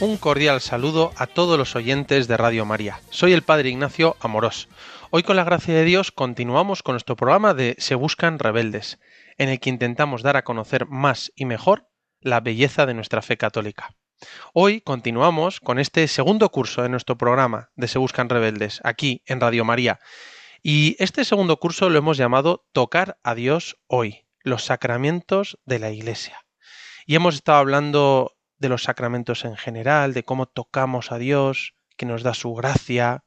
Un cordial saludo a todos los oyentes de Radio María. Soy el Padre Ignacio Amorós. Hoy con la gracia de Dios continuamos con nuestro programa de Se Buscan Rebeldes, en el que intentamos dar a conocer más y mejor la belleza de nuestra fe católica. Hoy continuamos con este segundo curso de nuestro programa de Se Buscan Rebeldes, aquí en Radio María. Y este segundo curso lo hemos llamado Tocar a Dios hoy, los sacramentos de la Iglesia. Y hemos estado hablando de los sacramentos en general, de cómo tocamos a Dios, que nos da su gracia.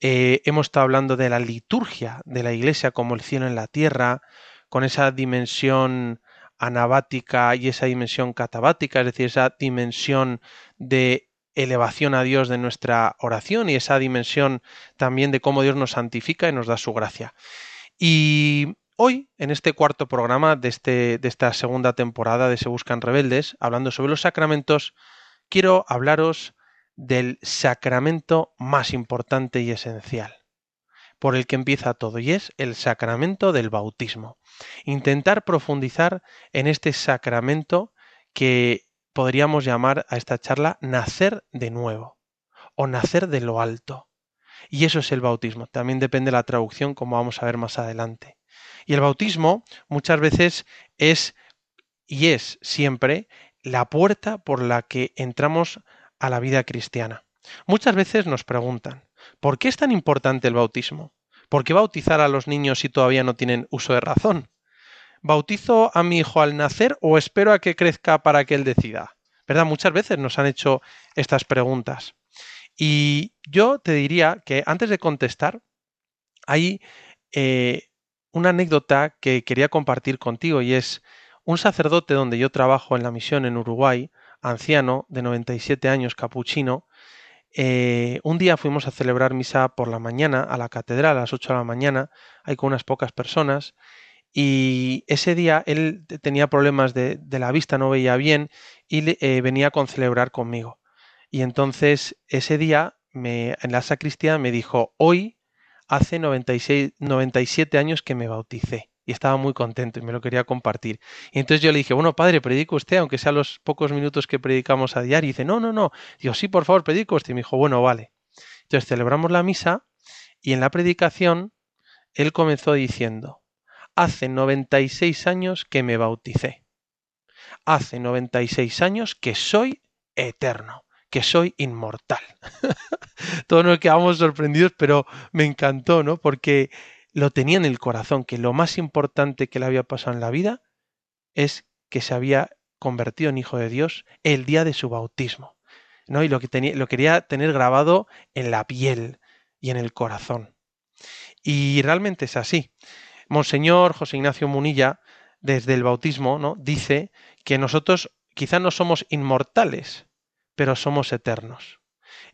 Eh, hemos estado hablando de la liturgia de la Iglesia como el cielo en la tierra, con esa dimensión anabática y esa dimensión catabática, es decir, esa dimensión de elevación a Dios de nuestra oración y esa dimensión también de cómo Dios nos santifica y nos da su gracia. Y hoy, en este cuarto programa de, este, de esta segunda temporada de Se Buscan Rebeldes, hablando sobre los sacramentos, quiero hablaros del sacramento más importante y esencial, por el que empieza todo, y es el sacramento del bautismo. Intentar profundizar en este sacramento que podríamos llamar a esta charla nacer de nuevo o nacer de lo alto. Y eso es el bautismo. También depende de la traducción, como vamos a ver más adelante. Y el bautismo muchas veces es y es siempre la puerta por la que entramos a la vida cristiana. Muchas veces nos preguntan, ¿por qué es tan importante el bautismo? ¿Por qué bautizar a los niños si todavía no tienen uso de razón? ¿Bautizo a mi hijo al nacer o espero a que crezca para que él decida? ¿Verdad? Muchas veces nos han hecho estas preguntas. Y yo te diría que antes de contestar, hay eh, una anécdota que quería compartir contigo y es un sacerdote donde yo trabajo en la misión en Uruguay, anciano de 97 años, capuchino, eh, un día fuimos a celebrar misa por la mañana a la catedral a las 8 de la mañana, hay con unas pocas personas, y ese día él tenía problemas de, de la vista, no veía bien, y eh, venía con celebrar conmigo. Y entonces ese día en la sacristía me dijo, hoy hace 96, 97 años que me bauticé. Y estaba muy contento y me lo quería compartir. Y entonces yo le dije, bueno, padre, predico usted, aunque sea los pocos minutos que predicamos a diario. Y dice, no, no, no. Digo, sí, por favor, predico usted. Y me dijo, bueno, vale. Entonces celebramos la misa y en la predicación él comenzó diciendo, hace 96 años que me bauticé. Hace 96 años que soy eterno, que soy inmortal. Todos nos quedamos sorprendidos, pero me encantó, ¿no? Porque lo tenía en el corazón, que lo más importante que le había pasado en la vida es que se había convertido en hijo de Dios el día de su bautismo. ¿no? Y lo, que tenía, lo quería tener grabado en la piel y en el corazón. Y realmente es así. Monseñor José Ignacio Munilla, desde el bautismo, ¿no? dice que nosotros quizá no somos inmortales, pero somos eternos.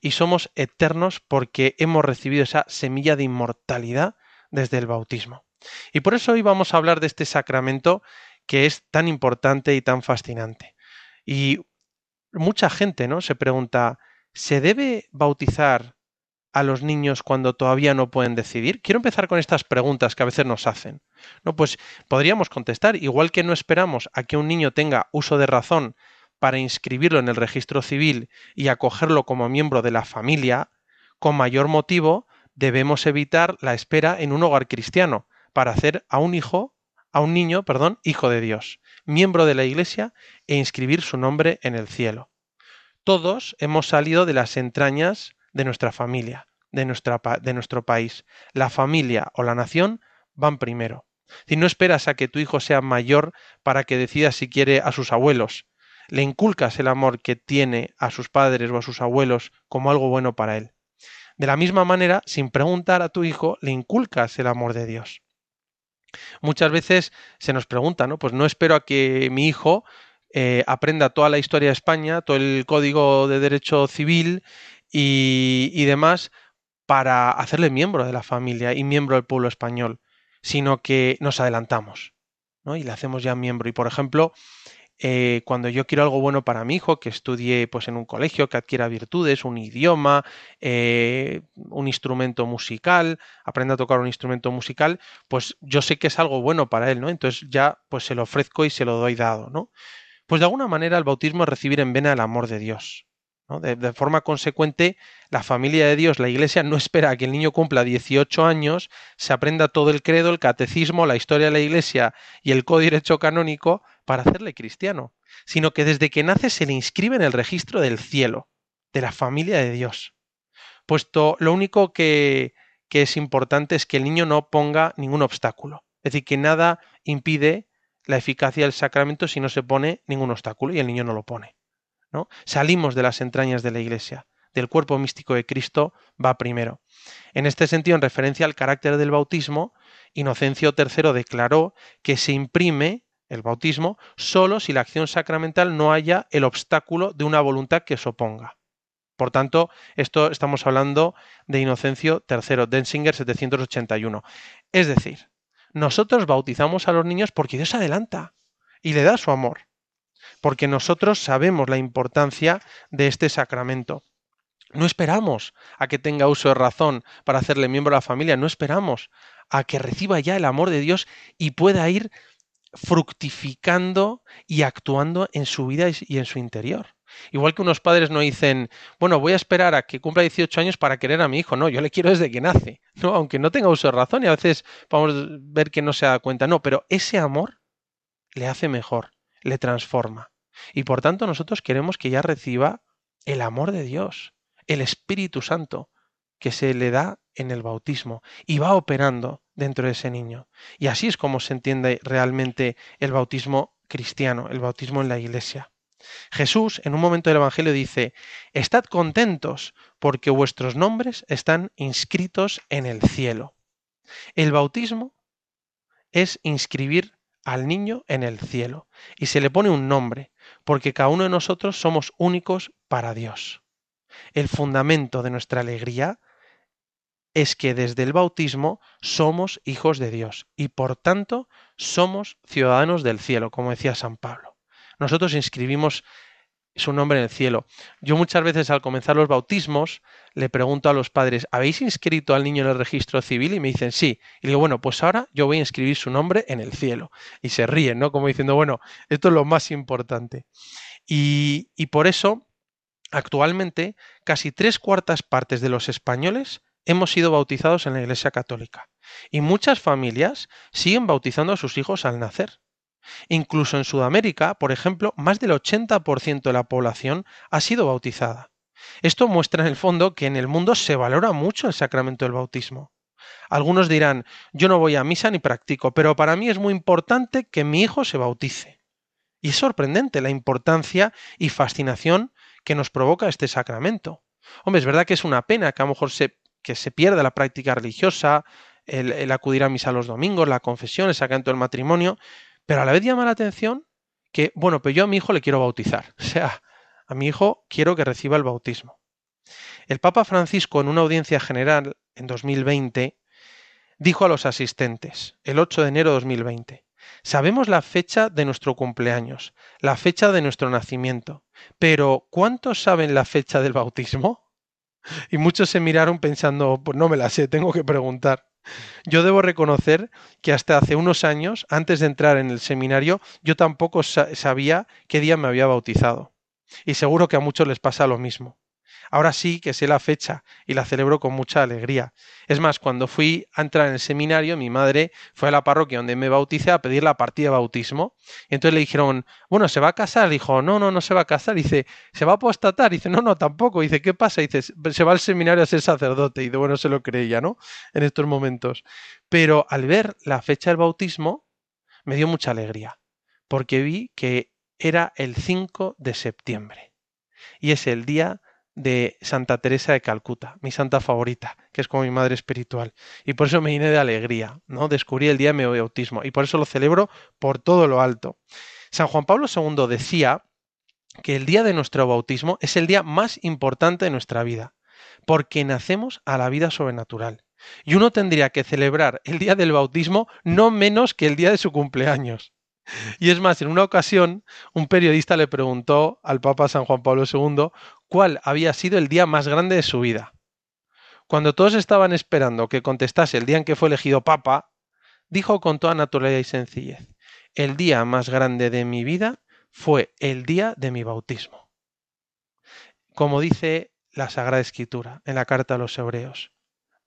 Y somos eternos porque hemos recibido esa semilla de inmortalidad desde el bautismo. Y por eso hoy vamos a hablar de este sacramento que es tan importante y tan fascinante. Y mucha gente, ¿no? Se pregunta, ¿se debe bautizar a los niños cuando todavía no pueden decidir? Quiero empezar con estas preguntas que a veces nos hacen. No, pues podríamos contestar, igual que no esperamos a que un niño tenga uso de razón para inscribirlo en el registro civil y acogerlo como miembro de la familia, con mayor motivo debemos evitar la espera en un hogar cristiano para hacer a un hijo, a un niño, perdón, hijo de Dios, miembro de la Iglesia e inscribir su nombre en el cielo. Todos hemos salido de las entrañas de nuestra familia, de, nuestra, de nuestro país. La familia o la nación van primero. Si no esperas a que tu hijo sea mayor para que decida si quiere a sus abuelos, le inculcas el amor que tiene a sus padres o a sus abuelos como algo bueno para él. De la misma manera, sin preguntar a tu hijo, le inculcas el amor de Dios. Muchas veces se nos pregunta, ¿no? Pues no espero a que mi hijo eh, aprenda toda la historia de España, todo el código de derecho civil y, demás para hacerle miembro de la familia y miembro del pueblo español, sino que nos adelantamos ¿no? y le hacemos ya miembro. Y por ejemplo, eh, cuando yo quiero algo bueno para mi hijo, que estudie pues, en un colegio, que adquiera virtudes, un idioma, eh, un instrumento musical, aprenda a tocar un instrumento musical, pues yo sé que es algo bueno para él, ¿no? Entonces ya pues se lo ofrezco y se lo doy dado, ¿no? Pues de alguna manera el bautismo es recibir en vena el amor de Dios. ¿no? De, forma consecuente, la familia de Dios, la Iglesia, no espera a que el niño cumpla 18 años, se aprenda todo el credo, el catecismo, la historia de la Iglesia y el código derecho canónico para hacerle cristiano, sino que desde que nace se le inscribe en el registro del cielo, de la familia de Dios. Puesto lo único que, que es importante es que el niño no ponga ningún obstáculo. Es decir, que nada impide la eficacia del sacramento si no se pone ningún obstáculo y el niño no lo pone. ¿no? Salimos de las entrañas de la Iglesia, del cuerpo místico de Cristo va primero. En este sentido, en referencia al carácter del bautismo, Inocencio III declaró que se imprime el bautismo solo si la acción sacramental no haya el obstáculo de una voluntad que se oponga. Por tanto, esto estamos hablando de Inocencio III, Denzinger 781. Es decir, nosotros bautizamos a los niños porque Dios adelanta y le da su amor porque nosotros sabemos la importancia de este sacramento. No esperamos a que tenga uso de razón para hacerle miembro de la familia, no esperamos a que reciba ya el amor de Dios y pueda ir fructificando y actuando en su vida y en su interior. Igual que unos padres no dicen, bueno, voy a esperar a que cumpla 18 años para querer a mi hijo. No, yo le quiero desde que nace. No, aunque no tenga uso de razón y a veces vamos a ver que no se da cuenta. No, pero ese amor le hace mejor, le transforma. Y por tanto nosotros queremos que ya reciba el amor de Dios, el Espíritu Santo, que se le da en el bautismo y va operando dentro de ese niño. Y así es como se entiende realmente el bautismo cristiano, el bautismo en la iglesia. Jesús en un momento del Evangelio dice, Estad contentos porque vuestros nombres están inscritos en el cielo. El bautismo es inscribir al niño en el cielo y se le pone un nombre, porque cada uno de nosotros somos únicos para Dios. El fundamento de nuestra alegría es que desde el bautismo somos hijos de Dios y por tanto somos ciudadanos del cielo, como decía San Pablo. Nosotros inscribimos su nombre en el cielo. Yo muchas veces al comenzar los bautismos le pregunto a los padres, ¿habéis inscrito al niño en el registro civil? Y me dicen, sí. Y digo, bueno, pues ahora yo voy a inscribir su nombre en el cielo. Y se ríen, ¿no? Como diciendo, bueno, esto es lo más importante. Y, y por eso, actualmente, casi tres cuartas partes de los españoles hemos sido bautizados en la Iglesia Católica. Y muchas familias siguen bautizando a sus hijos al nacer. Incluso en Sudamérica, por ejemplo, más del 80% de la población ha sido bautizada. Esto muestra en el fondo que en el mundo se valora mucho el sacramento del bautismo. Algunos dirán, yo no voy a misa ni practico, pero para mí es muy importante que mi hijo se bautice. Y es sorprendente la importancia y fascinación que nos provoca este sacramento. Hombre, es verdad que es una pena que a lo mejor se, que se pierda la práctica religiosa, el, acudir a misa los domingos, la confesión, el sacramento del matrimonio, pero a la vez llama la atención que, bueno, pues yo a mi hijo le quiero bautizar. O sea, a mi hijo quiero que reciba el bautismo. El Papa Francisco, en una audiencia general en 2020, dijo a los asistentes, el 8 de enero de 2020, Sabemos la fecha de nuestro cumpleaños, la fecha de nuestro nacimiento, pero ¿cuántos saben la fecha del bautismo? Y muchos se miraron pensando, pues no me la sé, tengo que preguntar. Yo debo reconocer que hasta hace unos años, antes de entrar en el seminario, yo tampoco sa sabía qué día me había bautizado. Y seguro que a muchos les pasa lo mismo. Ahora sí que sé la fecha y la celebro con mucha alegría. Es más, cuando fui a entrar en el seminario, mi madre fue a la parroquia donde me bauticé a pedir la partida de bautismo. Y entonces le dijeron, bueno, ¿se va a casar? Dijo, no, no, no se va a casar. Dice, ¿se va a apostatar? Dice, no, no, tampoco. Dice, ¿qué pasa? Dice, se va al seminario a ser sacerdote. Y de bueno, se lo creía, ¿no? En estos momentos. Pero al ver la fecha del bautismo, me dio mucha alegría. Porque vi que era el 5 de septiembre. Y es el día de Santa Teresa de Calcuta, mi santa favorita, que es como mi madre espiritual. Y por eso me llené de alegría, ¿no? Descubrí el día de mi bautismo y por eso lo celebro por todo lo alto. San Juan Pablo II decía que el día de nuestro bautismo es el día más importante de nuestra vida, porque nacemos a la vida sobrenatural. Y uno tendría que celebrar el día del bautismo no menos que el día de su cumpleaños. Y es más, en una ocasión, un periodista le preguntó al Papa San Juan Pablo II cuál había sido el día más grande de su vida. Cuando todos estaban esperando que contestase el día en que fue elegido Papa, dijo con toda naturalidad y sencillez, el día más grande de mi vida fue el día de mi bautismo. Como dice la Sagrada Escritura en la carta a los Hebreos,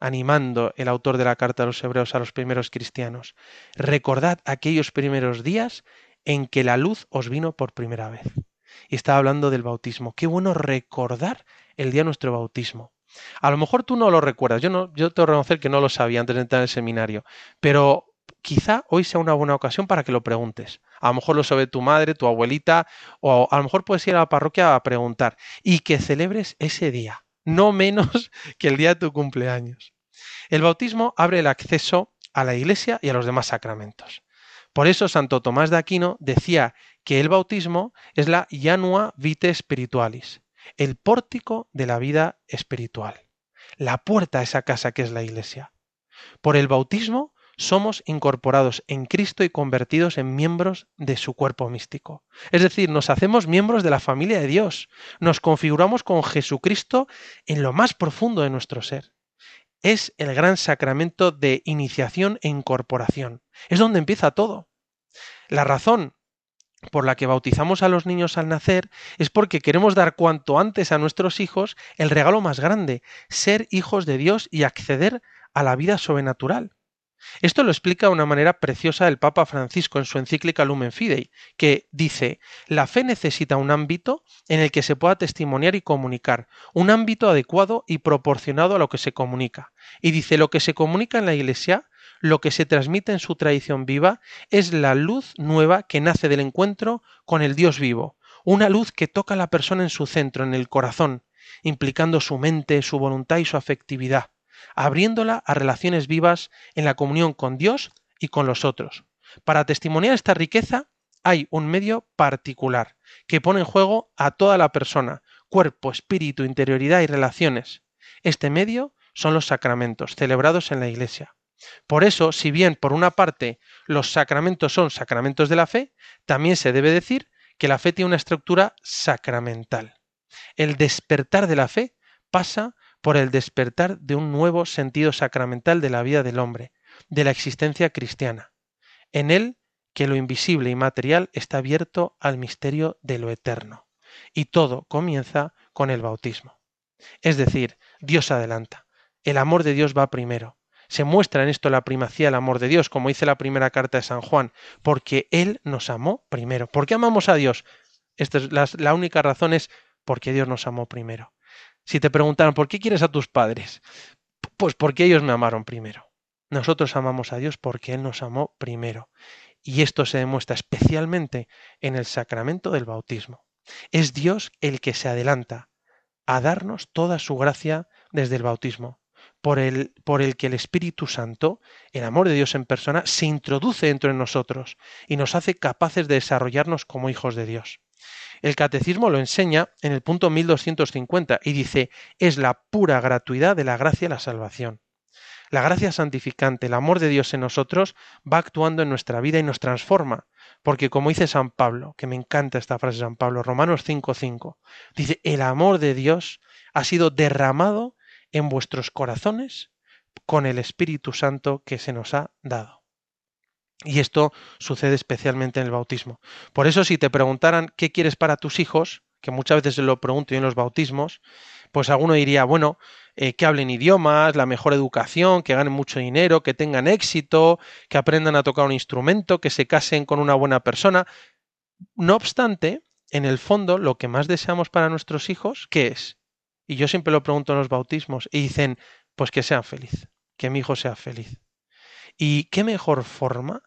animando el autor de la carta a los Hebreos a los primeros cristianos, recordad aquellos primeros días en que la luz os vino por primera vez. Y está hablando del bautismo. Qué bueno recordar el día de nuestro bautismo. A lo mejor tú no lo recuerdas. Yo no, yo tengo que reconocer que no lo sabía antes de entrar en el seminario. Pero quizá hoy sea una buena ocasión para que lo preguntes. A lo mejor lo sabe tu madre, tu abuelita, o a lo mejor puedes ir a la parroquia a preguntar. Y que celebres ese día, no menos que el día de tu cumpleaños. El bautismo abre el acceso a la iglesia y a los demás sacramentos. Por eso Santo Tomás de Aquino decía que el bautismo es la janua vitae spiritualis, el pórtico de la vida espiritual, la puerta a esa casa que es la iglesia. Por el bautismo somos incorporados en Cristo y convertidos en miembros de su cuerpo místico. Es decir, nos hacemos miembros de la familia de Dios, nos configuramos con Jesucristo en lo más profundo de nuestro ser. Es el gran sacramento de iniciación e incorporación. Es donde empieza todo. La razón por la que bautizamos a los niños al nacer es porque queremos dar cuanto antes a nuestros hijos el regalo más grande, ser hijos de Dios y acceder a la vida sobrenatural. Esto lo explica de una manera preciosa el Papa Francisco en su encíclica Lumen Fidei, que dice, la fe necesita un ámbito en el que se pueda testimoniar y comunicar, un ámbito adecuado y proporcionado a lo que se comunica. Y dice, lo que se comunica en la Iglesia, lo que se transmite en su tradición viva, es la luz nueva que nace del encuentro con el Dios vivo, una luz que toca a la persona en su centro, en el corazón, implicando su mente, su voluntad y su afectividad abriéndola a relaciones vivas en la comunión con Dios y con los otros. Para testimoniar esta riqueza hay un medio particular que pone en juego a toda la persona, cuerpo, espíritu, interioridad y relaciones. Este medio son los sacramentos celebrados en la Iglesia. Por eso, si bien por una parte los sacramentos son sacramentos de la fe, también se debe decir que la fe tiene una estructura sacramental. El despertar de la fe pasa por el despertar de un nuevo sentido sacramental de la vida del hombre, de la existencia cristiana. En él que lo invisible y material está abierto al misterio de lo eterno. Y todo comienza con el bautismo. Es decir, Dios adelanta. El amor de Dios va primero. Se muestra en esto la primacía del amor de Dios, como dice la primera carta de San Juan, porque Él nos amó primero. ¿Por qué amamos a Dios? Esta es la, la única razón es porque Dios nos amó primero. Si te preguntaran, ¿por qué quieres a tus padres? Pues porque ellos me amaron primero. Nosotros amamos a Dios porque Él nos amó primero. Y esto se demuestra especialmente en el sacramento del bautismo. Es Dios el que se adelanta a darnos toda su gracia desde el bautismo, por el, por el que el Espíritu Santo, el amor de Dios en persona, se introduce dentro de nosotros y nos hace capaces de desarrollarnos como hijos de Dios. El catecismo lo enseña en el punto 1250 y dice, es la pura gratuidad de la gracia la salvación. La gracia santificante, el amor de Dios en nosotros, va actuando en nuestra vida y nos transforma. Porque como dice San Pablo, que me encanta esta frase de San Pablo, Romanos 5.5, dice, el amor de Dios ha sido derramado en vuestros corazones con el Espíritu Santo que se nos ha dado. Y esto sucede especialmente en el bautismo. Por eso si te preguntaran qué quieres para tus hijos, que muchas veces lo pregunto yo en los bautismos, pues alguno diría, bueno, eh, que hablen idiomas, la mejor educación, que ganen mucho dinero, que tengan éxito, que aprendan a tocar un instrumento, que se casen con una buena persona. No obstante, en el fondo, lo que más deseamos para nuestros hijos, ¿qué es? Y yo siempre lo pregunto en los bautismos y dicen, pues que sean feliz, que mi hijo sea feliz. ¿Y qué mejor forma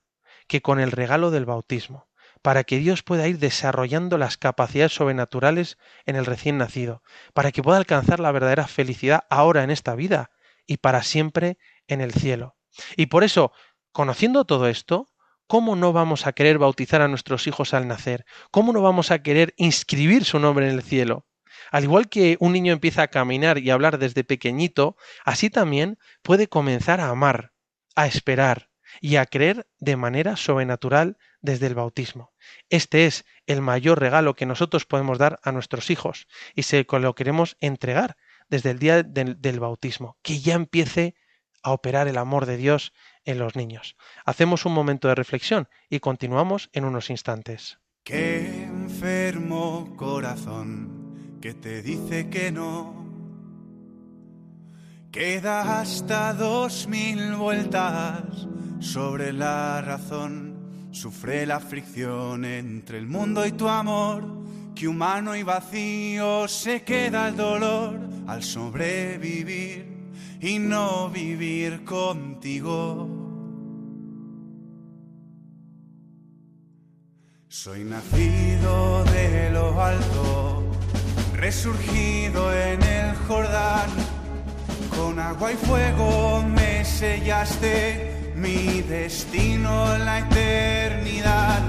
que con el regalo del bautismo, para que Dios pueda ir desarrollando las capacidades sobrenaturales en el recién nacido, para que pueda alcanzar la verdadera felicidad ahora en esta vida y para siempre en el cielo. Y por eso, conociendo todo esto, ¿cómo no vamos a querer bautizar a nuestros hijos al nacer? ¿Cómo no vamos a querer inscribir su nombre en el cielo? Al igual que un niño empieza a caminar y a hablar desde pequeñito, así también puede comenzar a amar, a esperar y a creer de manera sobrenatural desde el bautismo. Este es el mayor regalo que nosotros podemos dar a nuestros hijos y se lo queremos entregar desde el día del, del bautismo, que ya empiece a operar el amor de Dios en los niños. Hacemos un momento de reflexión y continuamos en unos instantes. Qué enfermo corazón que te dice que no. Queda hasta dos mil vueltas sobre la razón. Sufre la fricción entre el mundo y tu amor. Que humano y vacío se queda el dolor al sobrevivir y no vivir contigo. Soy nacido de lo alto, resurgido en el Jordán. Con agua y fuego me sellaste mi destino la eternidad.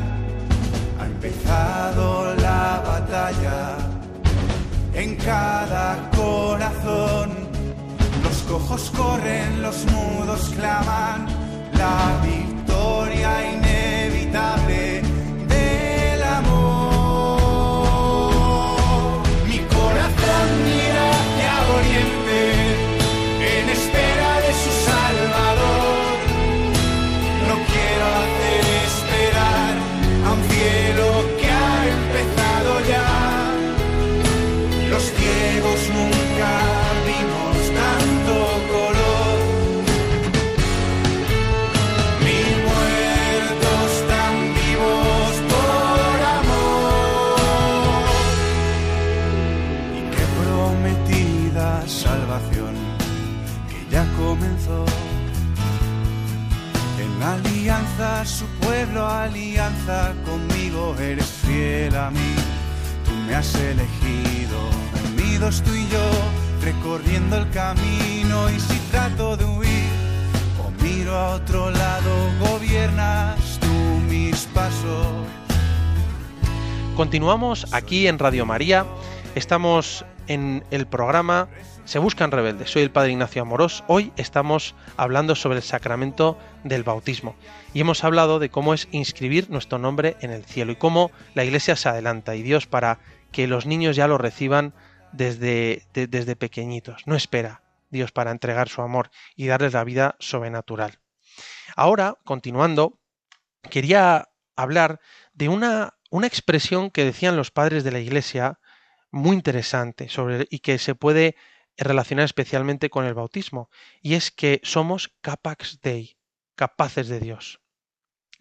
Ha empezado la batalla en cada corazón. Los cojos corren, los mudos claman, la victoria pueblo, alianza conmigo, eres fiel a mí. Tú me has elegido, unidos tú y yo, recorriendo el camino. Y si trato de huir o miro a otro lado, gobiernas tú mis pasos. Continuamos aquí en Radio María. Estamos en el programa Se Buscan Rebeldes. Soy el Padre Ignacio Amorós. Hoy estamos hablando sobre el sacramento del bautismo. Y hemos hablado de cómo es inscribir nuestro nombre en el cielo y cómo la Iglesia se adelanta y Dios para que los niños ya lo reciban desde, de- desde pequeñitos. No espera Dios para entregar su amor y darles la vida sobrenatural. Ahora, continuando, quería hablar de una, una expresión que decían los padres de la Iglesia muy interesante sobre, y que se puede relacionar especialmente con el bautismo, y es que somos capax Dei, capaces de Dios.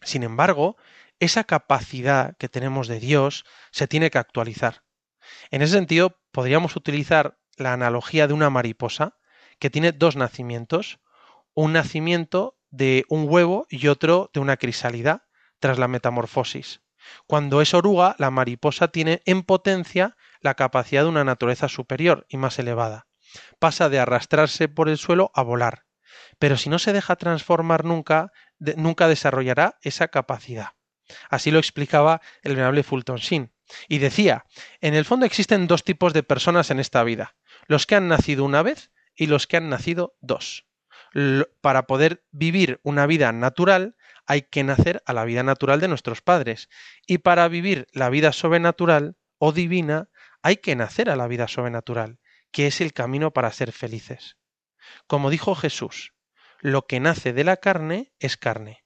Sin embargo, esa capacidad que tenemos de Dios se tiene que actualizar. En ese sentido, podríamos utilizar la analogía de una mariposa que tiene dos nacimientos, un nacimiento de un huevo y otro de una crisálida tras la metamorfosis. Cuando es oruga, la mariposa tiene en potencia la capacidad de una naturaleza superior y más elevada. Pasa de arrastrarse por el suelo a volar. Pero si no se deja transformar nunca, nunca desarrollará esa capacidad. Así lo explicaba el venerable Fulton Sheen. Y decía, en el fondo existen dos tipos de personas en esta vida, los que han nacido una vez y los que han nacido dos. Para poder vivir una vida natural hay que nacer a la vida natural de nuestros padres y para vivir la vida sobrenatural o divina hay que nacer a la vida sobrenatural, que es el camino para ser felices. Como dijo Jesús, lo que nace de la carne es carne,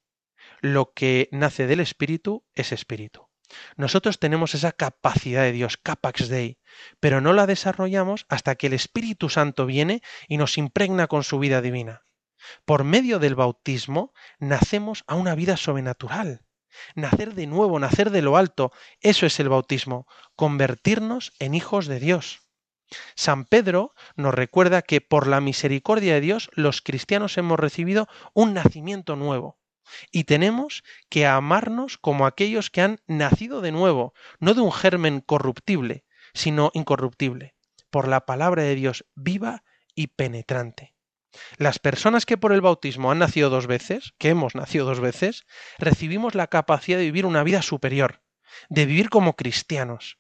lo que nace del espíritu es espíritu. Nosotros tenemos esa capacidad de Dios, capax Dei, pero no la desarrollamos hasta que el Espíritu Santo viene y nos impregna con su vida divina. Por medio del bautismo nacemos a una vida sobrenatural. Nacer de nuevo, nacer de lo alto, eso es el bautismo, convertirnos en hijos de Dios. San Pedro nos recuerda que por la misericordia de Dios los cristianos hemos recibido un nacimiento nuevo y tenemos que amarnos como aquellos que han nacido de nuevo, no de un germen corruptible, sino incorruptible, por la palabra de Dios viva y penetrante. Las personas que por el bautismo han nacido dos veces, que hemos nacido dos veces, recibimos la capacidad de vivir una vida superior, de vivir como cristianos.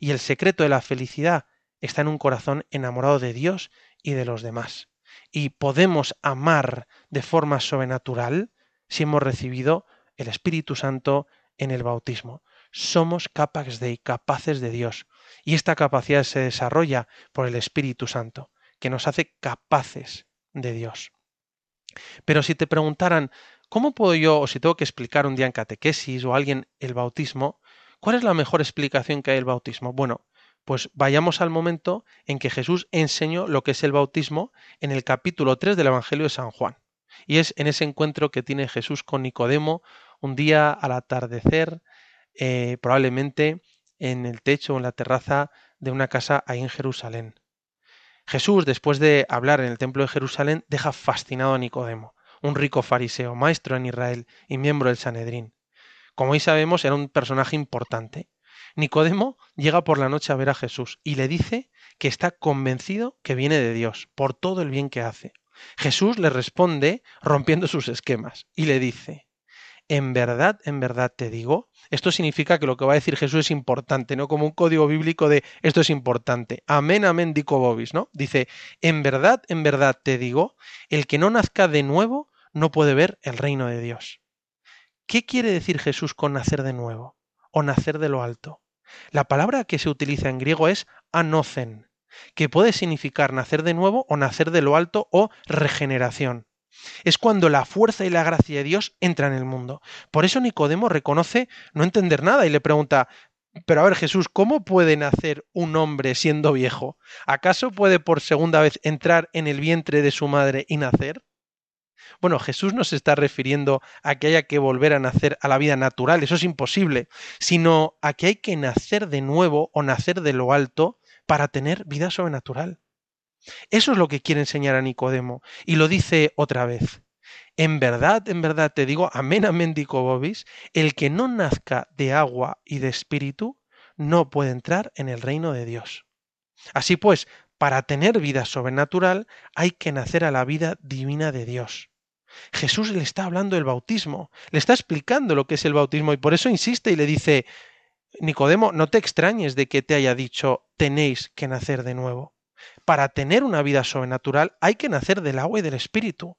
Y el secreto de la felicidad está en un corazón enamorado de Dios y de los demás. Y podemos amar de forma sobrenatural si hemos recibido el Espíritu Santo en el bautismo. Somos capaces de capaces de Dios. Y esta capacidad se desarrolla por el Espíritu Santo, que nos hace capaces de Dios. Pero si te preguntaran, ¿cómo puedo yo, o si tengo que explicar un día en catequesis o alguien el bautismo, ¿cuál es la mejor explicación que hay del bautismo? Bueno, pues vayamos al momento en que Jesús enseñó lo que es el bautismo en el capítulo 3 del Evangelio de San Juan. Y es en ese encuentro que tiene Jesús con Nicodemo un día al atardecer, eh, probablemente en el techo o en la terraza de una casa ahí en Jerusalén. Jesús, después de hablar en el templo de Jerusalén, deja fascinado a Nicodemo, un rico fariseo, maestro en Israel y miembro del Sanedrín. Como hoy sabemos, era un personaje importante. Nicodemo llega por la noche a ver a Jesús y le dice que está convencido que viene de Dios por todo el bien que hace. Jesús le responde rompiendo sus esquemas y le dice, en verdad, en verdad te digo, esto significa que lo que va a decir Jesús es importante, ¿no? Como un código bíblico de esto es importante. Amén, amén, dico bobis, ¿no? Dice, en verdad, en verdad te digo, el que no nazca de nuevo no puede ver el reino de Dios. ¿Qué quiere decir Jesús con nacer de nuevo? O nacer de lo alto. La palabra que se utiliza en griego es anocen, que puede significar nacer de nuevo o nacer de lo alto o regeneración. Es cuando la fuerza y la gracia de Dios entran en el mundo. Por eso Nicodemo reconoce no entender nada y le pregunta, pero a ver Jesús, ¿cómo puede nacer un hombre siendo viejo? ¿Acaso puede por segunda vez entrar en el vientre de su madre y nacer? Bueno, Jesús no se está refiriendo a que haya que volver a nacer a la vida natural, eso es imposible, sino a que hay que nacer de nuevo o nacer de lo alto para tener vida sobrenatural. Eso es lo que quiere enseñar a Nicodemo. Y lo dice otra vez. En verdad, en verdad te digo, amén, amén, dico Bobis, el que no nazca de agua y de espíritu no puede entrar en el reino de Dios. Así pues, para tener vida sobrenatural hay que nacer a la vida divina de Dios. Jesús le está hablando del bautismo, le está explicando lo que es el bautismo y por eso insiste y le dice, Nicodemo, no te extrañes de que te haya dicho tenéis que nacer de nuevo. Para tener una vida sobrenatural hay que nacer del agua y del espíritu.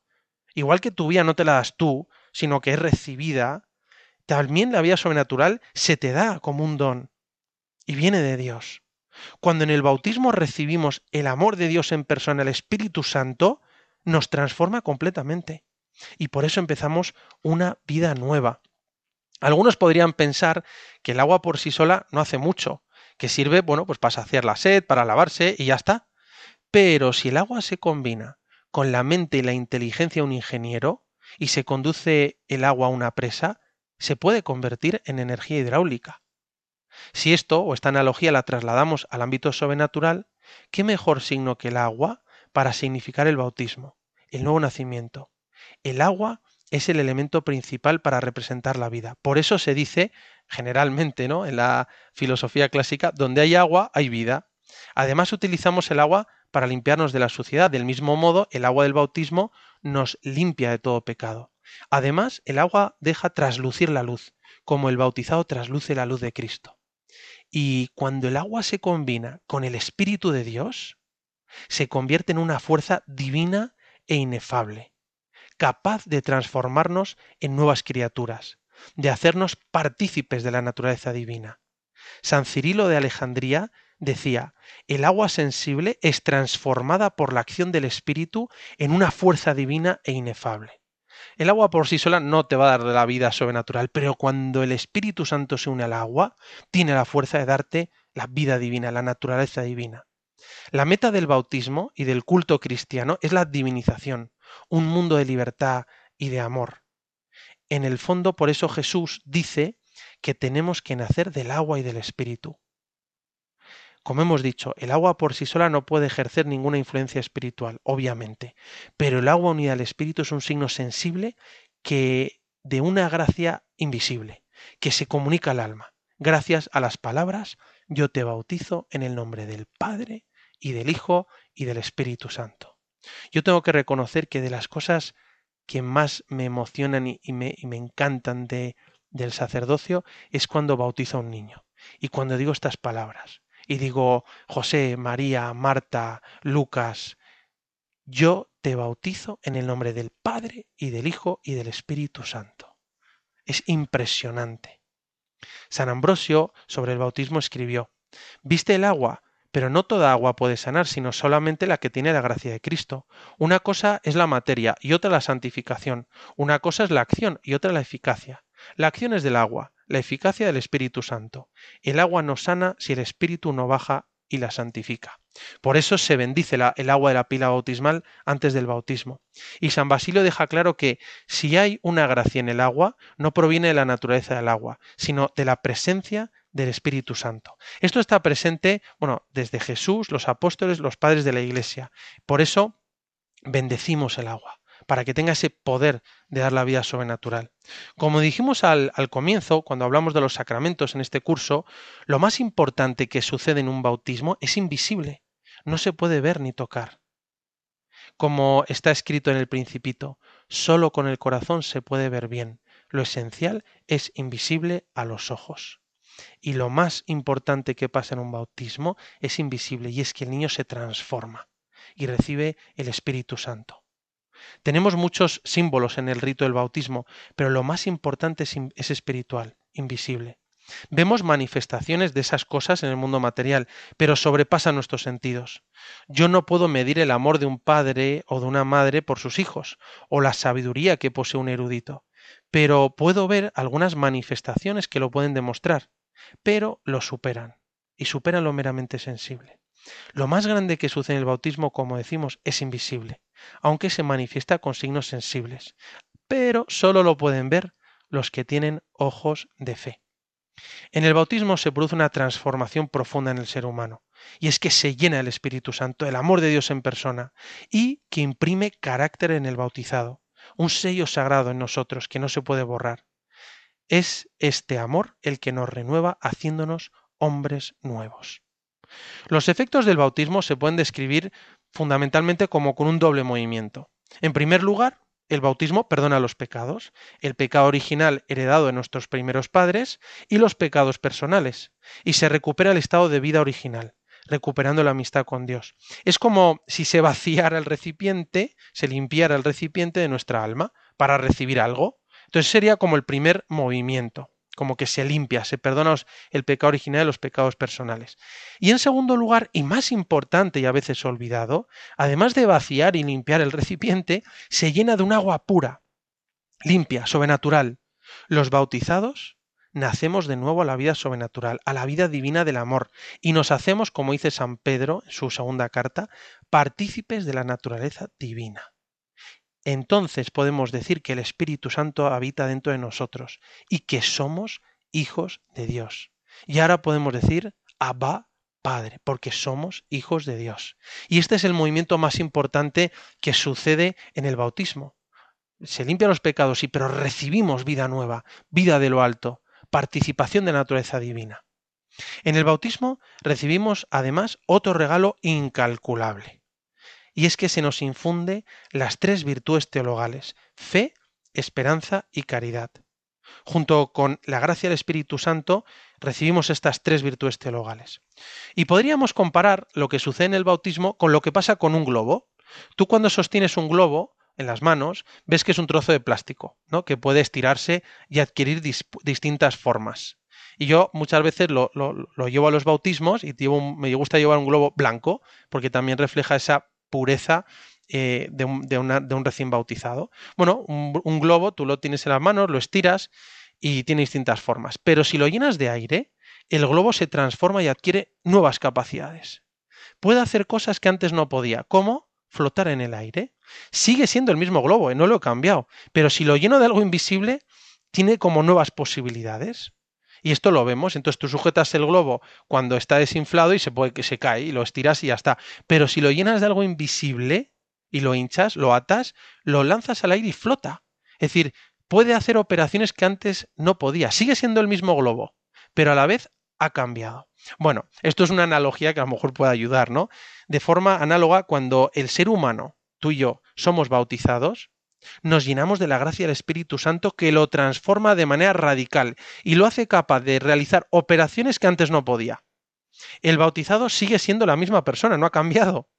Igual que tu vida no te la das tú, sino que es recibida, también la vida sobrenatural se te da como un don y viene de Dios. Cuando en el bautismo recibimos el amor de Dios en persona, el Espíritu Santo, nos transforma completamente. Y por eso empezamos una vida nueva. Algunos podrían pensar que el agua por sí sola no hace mucho, que sirve, bueno, pues para saciar la sed, para lavarse y ya está. Pero si el agua se combina con la mente y la inteligencia de un ingeniero y se conduce el agua a una presa, se puede convertir en energía hidráulica. Si esto o esta analogía la trasladamos al ámbito sobrenatural, ¿qué mejor signo que el agua para significar el bautismo, el nuevo nacimiento? El agua es el elemento principal para representar la vida. Por eso se dice generalmente, ¿no? En la filosofía clásica, donde hay agua hay vida. Además utilizamos el agua para limpiarnos de la suciedad. Del mismo modo, el agua del bautismo nos limpia de todo pecado. Además, el agua deja traslucir la luz, como el bautizado trasluce la luz de Cristo. Y cuando el agua se combina con el Espíritu de Dios, se convierte en una fuerza divina e inefable, capaz de transformarnos en nuevas criaturas, de hacernos partícipes de la naturaleza divina. San Cirilo de Alejandría decía, el agua sensible es transformada por la acción del Espíritu en una fuerza divina e inefable. El agua por sí sola no te va a dar la vida sobrenatural, pero cuando el Espíritu Santo se une al agua, tiene la fuerza de darte la vida divina, la naturaleza divina. La meta del bautismo y del culto cristiano es la divinización, un mundo de libertad y de amor. En el fondo, por eso Jesús dice que tenemos que nacer del agua y del Espíritu. Como hemos dicho, el agua por sí sola no puede ejercer ninguna influencia espiritual, obviamente, pero el agua unida al Espíritu es un signo sensible que de una gracia invisible, que se comunica al alma, gracias a las palabras yo te bautizo en el nombre del Padre y del Hijo y del Espíritu Santo. Yo tengo que reconocer que de las cosas que más me emocionan y, me, encantan de, del sacerdocio es cuando bautizo a un niño y cuando digo estas palabras y digo, José, María, Marta, Lucas, yo te bautizo en el nombre del Padre y del Hijo y del Espíritu Santo. Es impresionante. San Ambrosio sobre el bautismo escribió, Viste el agua, pero no toda agua puede sanar, sino solamente la que tiene la gracia de Cristo. Una cosa es la materia y otra la santificación. Una cosa es la acción y otra la eficacia. La acción es del agua, la eficacia del Espíritu Santo. El agua no sana si el Espíritu no baja y la santifica. Por eso se bendice la- el agua de la pila bautismal antes del bautismo. Y San Basilio deja claro que si hay una gracia en el agua, no proviene de la naturaleza del agua, sino de la presencia del Espíritu Santo. Esto está presente, bueno, desde Jesús, los apóstoles, los padres de la Iglesia. Por eso bendecimos el agua, para que tenga ese poder de dar la vida sobrenatural. Como dijimos al, al comienzo, cuando hablamos de los sacramentos en este curso, lo más importante que sucede en un bautismo es invisible, no se puede ver ni tocar. Como está escrito en el principito, solo con el corazón se puede ver bien. Lo esencial es invisible a los ojos. Y lo más importante que pasa en un bautismo es invisible y es que el niño se transforma y recibe el Espíritu Santo. Tenemos muchos símbolos en el rito del bautismo, pero lo más importante es, espiritual, invisible. Vemos manifestaciones de esas cosas en el mundo material, pero sobrepasan nuestros sentidos. Yo no puedo medir el amor de un padre o de una madre por sus hijos, o la sabiduría que posee un erudito, pero puedo ver algunas manifestaciones que lo pueden demostrar, pero lo superan, y superan lo meramente sensible. Lo más grande que sucede en el bautismo, como decimos, es invisible, aunque se manifiesta con signos sensibles, pero solo lo pueden ver los que tienen ojos de fe. En el bautismo se produce una transformación profunda en el ser humano, y es que se llena el Espíritu Santo, el amor de Dios en persona, y que imprime carácter en el bautizado, un sello sagrado en nosotros que no se puede borrar. Es este amor el que nos renueva haciéndonos hombres nuevos. Los efectos del bautismo se pueden describir fundamentalmente como con un doble movimiento. En primer lugar, el bautismo perdona los pecados, el pecado original heredado de nuestros primeros padres y los pecados personales, y se recupera el estado de vida original, recuperando la amistad con Dios. Es como si se vaciara el recipiente, se limpiara el recipiente de nuestra alma para recibir algo. Entonces sería como el primer movimiento, como que se limpia, se perdona el pecado original y los pecados personales. Y en segundo lugar, y más importante y a veces olvidado, además de vaciar y limpiar el recipiente, se llena de un agua pura, limpia, sobrenatural. Los bautizados nacemos de nuevo a la vida sobrenatural, a la vida divina del amor, y nos hacemos, como dice San Pedro en su segunda carta, partícipes de la naturaleza divina. Entonces podemos decir que el Espíritu Santo habita dentro de nosotros y que somos hijos de Dios. Y ahora podemos decir Abba Padre, porque somos hijos de Dios. Y este es el movimiento más importante que sucede en el bautismo. Se limpian los pecados, sí, pero recibimos vida nueva, vida de lo alto, participación de la naturaleza divina. En el bautismo recibimos además otro regalo incalculable. Y es que se nos infunde las tres virtudes teologales, fe, esperanza y caridad. Junto con la gracia del Espíritu Santo recibimos estas tres virtudes teologales. Y podríamos comparar lo que sucede en el bautismo con lo que pasa con un globo. Tú cuando sostienes un globo en las manos, ves que es un trozo de plástico, ¿no? que puede estirarse y adquirir dis distintas formas. Y yo muchas veces lo, lo, llevo a los bautismos y me gusta llevar un globo blanco porque también refleja esa pureza eh, de, un, recién bautizado. Bueno, un, un, globo tú lo tienes en las manos, lo estiras y tiene distintas formas. Pero si lo llenas de aire, el globo se transforma y adquiere nuevas capacidades. Puede hacer cosas que antes no podía, como flotar en el aire. Sigue siendo el mismo globo, ¿eh? no lo he cambiado. Pero si lo lleno de algo invisible, tiene como nuevas posibilidades. Y esto lo vemos. Entonces tú sujetas el globo cuando está desinflado y se puede que se cae y lo estiras y ya está. Pero si lo llenas de algo invisible y lo hinchas, lo atas, lo lanzas al aire y flota. Es decir, puede hacer operaciones que antes no podía. Sigue siendo el mismo globo, pero a la vez ha cambiado. Bueno, esto es una analogía que a lo mejor puede ayudar, ¿no? De forma análoga, cuando el ser humano tú y yo somos bautizados, nos llenamos de la gracia del Espíritu Santo que lo transforma de manera radical y lo hace capaz de realizar operaciones que antes no podía. El bautizado sigue siendo la misma persona, no ha cambiado,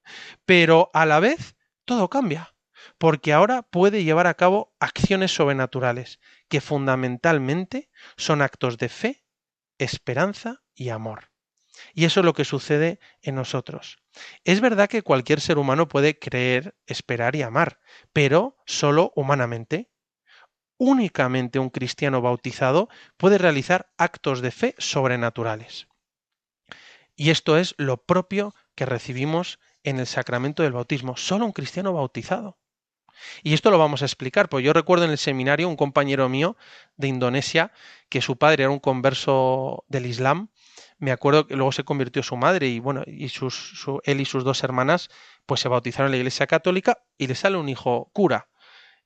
pero a la vez todo cambia, porque ahora puede llevar a cabo acciones sobrenaturales que fundamentalmente son actos de fe, esperanza y amor. Y eso es lo que sucede en nosotros. Es verdad que cualquier ser humano puede creer, esperar y amar, pero solo humanamente. Únicamente un cristiano bautizado puede realizar actos de fe sobrenaturales. Y esto es lo propio que recibimos en el sacramento del bautismo. Solo un cristiano bautizado. Y esto lo vamos a explicar, pues yo recuerdo en el seminario un compañero mío de Indonesia que su padre era un converso del Islam. Me acuerdo que luego se convirtió su madre y bueno, y sus, su- él y sus dos hermanas pues se bautizaron en la iglesia católica y le sale un hijo cura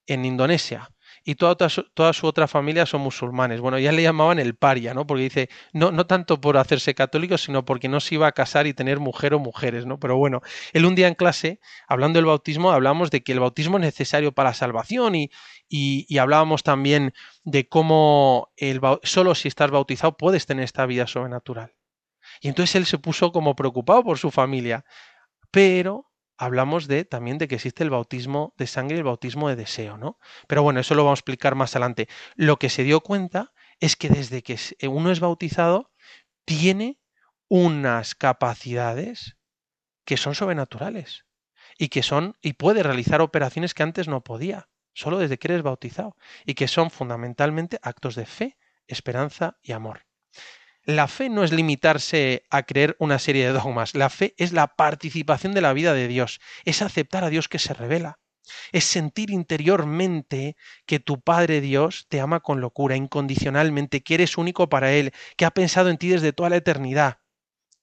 en Indonesia. Y toda, su, toda su otra familia son musulmanes. Bueno, ya le llamaban el paria, ¿no? Porque dice, no, no tanto por hacerse católico, sino porque no se iba a casar y tener mujer o mujeres, ¿no? Pero bueno, él un día en clase, hablando del bautismo, hablamos de que el bautismo es necesario para la salvación y, y, y hablábamos también de cómo el, solo si estás bautizado puedes tener esta vida sobrenatural. Y entonces él se puso como preocupado por su familia. Pero hablamos de también de que existe el bautismo de sangre y el bautismo de deseo, ¿no? Pero bueno, eso lo vamos a explicar más adelante. Lo que se dio cuenta es que desde que uno es bautizado tiene unas capacidades que son sobrenaturales y que son y puede realizar operaciones que antes no podía, solo desde que eres bautizado y que son fundamentalmente actos de fe, esperanza y amor. La fe no es limitarse a creer una serie de dogmas, la fe es la participación de la vida de Dios, es aceptar a Dios que se revela, es sentir interiormente que tu Padre Dios te ama con locura, incondicionalmente, que eres único para Él, que ha pensado en ti desde toda la eternidad.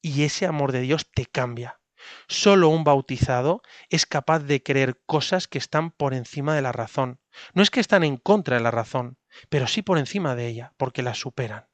Y ese amor de Dios te cambia. Solo un bautizado es capaz de creer cosas que están por encima de la razón. No es que están en contra de la razón, pero sí por encima de ella, porque la superan.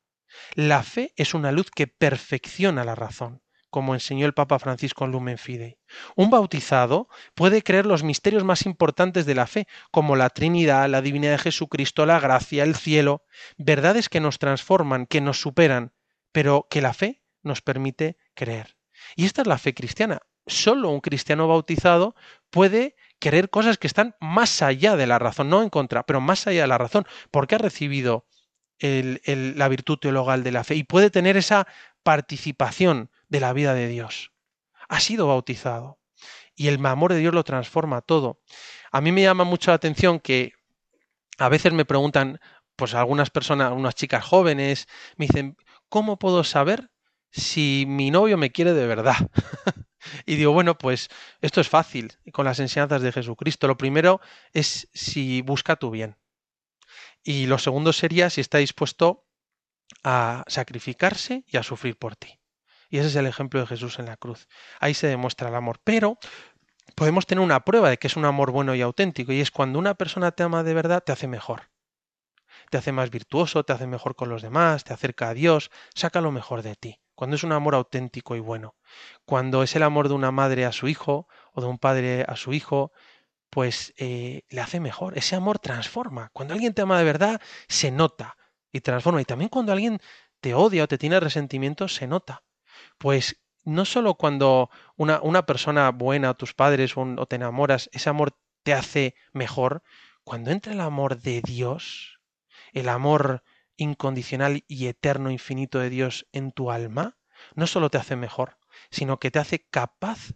La fe es una luz que perfecciona la razón, como enseñó el Papa Francisco en Lumen Fidei. Un bautizado puede creer los misterios más importantes de la fe, como la Trinidad, la divinidad de Jesucristo, la gracia, el cielo, verdades que nos transforman, que nos superan, pero que la fe nos permite creer. Y esta es la fe cristiana. Solo un cristiano bautizado puede creer cosas que están más allá de la razón, no en contra, pero más allá de la razón, porque ha recibido el- la virtud teologal de la fe y puede tener esa participación de la vida de Dios. Ha sido bautizado y el amor de Dios lo transforma todo. A mí me llama mucho la atención que a veces me preguntan, pues algunas personas, unas chicas jóvenes, me dicen, ¿cómo puedo saber si mi novio me quiere de verdad? y digo, bueno, pues esto es fácil con las enseñanzas de Jesucristo. Lo primero es si busca tu bien. Y lo segundo sería si está dispuesto a sacrificarse y a sufrir por ti. Y ese es el ejemplo de Jesús en la cruz. Ahí se demuestra el amor. Pero podemos tener una prueba de que es un amor bueno y auténtico, y es cuando una persona te ama de verdad, te hace mejor. Te hace más virtuoso, te hace mejor con los demás, te acerca a Dios, saca lo mejor de ti. Cuando es un amor auténtico y bueno. Cuando es el amor de una madre a su hijo o de un padre a su hijo, pues eh, le hace mejor. Ese amor transforma. Cuando alguien te ama de verdad, se nota y transforma. Y también cuando alguien te odia o te tiene resentimiento, se nota. Pues no solo cuando una, una persona buena, tus padres o, o te enamoras, ese amor te hace mejor, cuando entra el amor de Dios, el amor incondicional y eterno, infinito de Dios en tu alma, no solo te hace mejor, sino que te hace capaz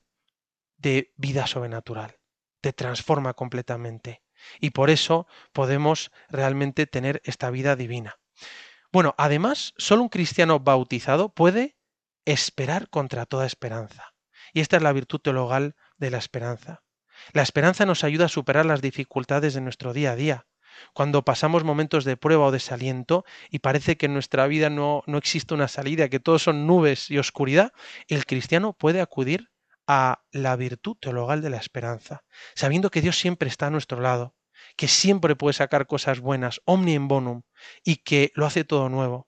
de vida sobrenatural, te transforma completamente. Y por eso podemos realmente tener esta vida divina. Bueno, además, solo un cristiano bautizado puede esperar contra toda esperanza. Y esta es la virtud teologal de la esperanza. La esperanza nos ayuda a superar las dificultades de nuestro día a día. Cuando pasamos momentos de prueba o desaliento y parece que en nuestra vida no, no existe una salida, que todo son nubes y oscuridad, el cristiano puede acudir a la virtud teologal de la esperanza, sabiendo que Dios siempre está a nuestro lado, que siempre puede sacar cosas buenas, omni en bonum, y que lo hace todo nuevo.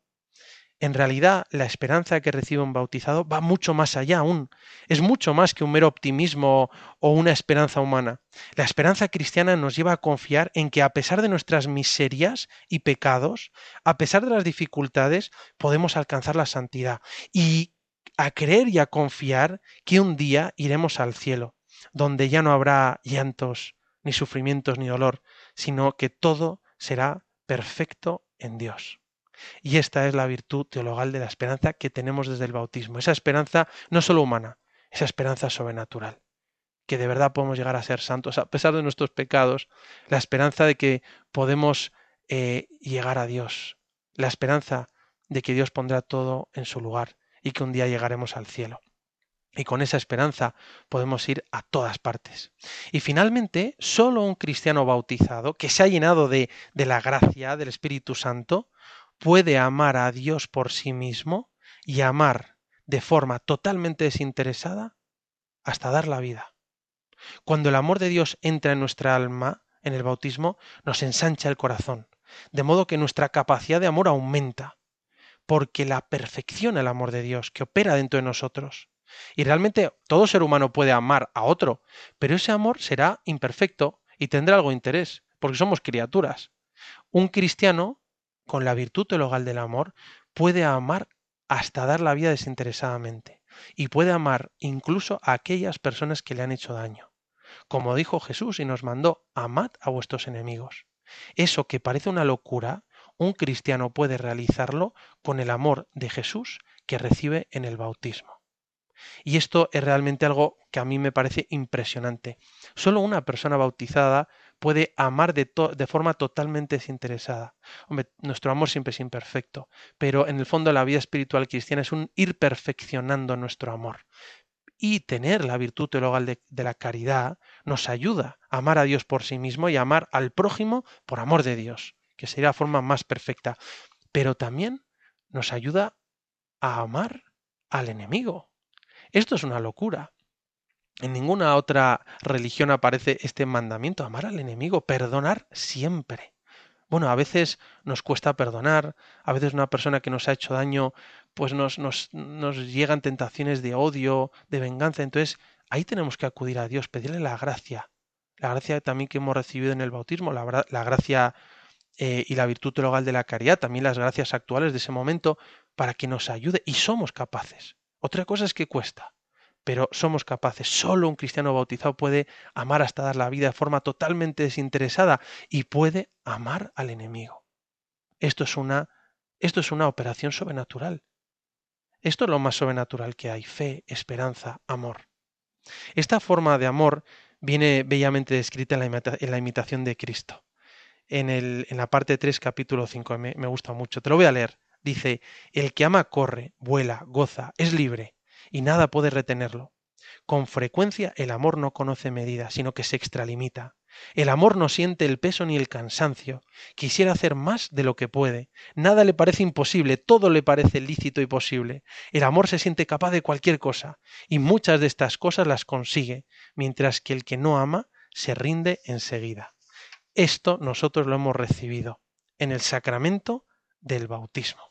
En realidad, la esperanza que recibe un bautizado va mucho más allá aún. Es mucho más que un mero optimismo o una esperanza humana. La esperanza cristiana nos lleva a confiar en que a pesar de nuestras miserias y pecados, a pesar de las dificultades, podemos alcanzar la santidad y a creer y a confiar que un día iremos al cielo, donde ya no habrá llantos, ni sufrimientos, ni dolor, sino que todo será perfecto en Dios. Y esta es la virtud teologal de la esperanza que tenemos desde el bautismo. Esa esperanza no solo humana, esa esperanza sobrenatural. Que de verdad podemos llegar a ser santos a pesar de nuestros pecados. La esperanza de que podemos eh, llegar a Dios. La esperanza de que Dios pondrá todo en su lugar y que un día llegaremos al cielo. Y con esa esperanza podemos ir a todas partes. Y finalmente, solo un cristiano bautizado que se ha llenado de, de la gracia del Espíritu Santo puede amar a Dios por sí mismo y amar de forma totalmente desinteresada hasta dar la vida. Cuando el amor de Dios entra en nuestra alma, en el bautismo, nos ensancha el corazón, de modo que nuestra capacidad de amor aumenta, porque la perfección el amor de Dios que opera dentro de nosotros. Y realmente todo ser humano puede amar a otro, pero ese amor será imperfecto y tendrá algo de interés, porque somos criaturas. Un cristiano, con la virtud teologal del amor, puede amar hasta dar la vida desinteresadamente y puede amar incluso a aquellas personas que le han hecho daño. Como dijo Jesús y nos mandó, amad a vuestros enemigos. Eso que parece una locura, un cristiano puede realizarlo con el amor de Jesús que recibe en el bautismo. Y esto es realmente algo que a mí me parece impresionante. Solo una persona bautizada puede amar de, forma totalmente desinteresada. Nuestro amor siempre es imperfecto, pero en el fondo la vida espiritual cristiana es un ir perfeccionando nuestro amor. Y tener la virtud teologal de, de la caridad nos ayuda a amar a Dios por sí mismo y amar al prójimo por amor de Dios, que sería la forma más perfecta. Pero también nos ayuda a amar al enemigo. Esto es una locura. En ninguna otra religión aparece este mandamiento, amar al enemigo, perdonar siempre. Bueno, a veces nos cuesta perdonar, a veces una persona que nos ha hecho daño, pues nos, nos, nos llegan tentaciones de odio, de venganza. Entonces, ahí tenemos que acudir a Dios, pedirle la gracia. La gracia también que hemos recibido en el bautismo, la, la gracia eh, y la virtud teologal de la caridad, también las gracias actuales de ese momento, para que nos ayude. Y somos capaces. Otra cosa es que cuesta, pero somos capaces. Solo un cristiano bautizado puede amar hasta dar la vida de forma totalmente desinteresada y puede amar al enemigo. Esto es una, esto es una operación sobrenatural. Esto es lo más sobrenatural que hay, fe, esperanza, amor. Esta forma de amor viene bellamente descrita en la, en la imitación de Cristo. En, el, en la parte 3, capítulo 5, me, me gusta mucho. Te lo voy a leer. Dice, el que ama corre, vuela, goza, es libre, y nada puede retenerlo. Con frecuencia el amor no conoce medida, sino que se extralimita. El amor no siente el peso ni el cansancio. Quisiera hacer más de lo que puede. Nada le parece imposible, todo le parece lícito y posible. El amor se siente capaz de cualquier cosa, y muchas de estas cosas las consigue, mientras que el que no ama se rinde enseguida. Esto nosotros lo hemos recibido en el sacramento del bautismo,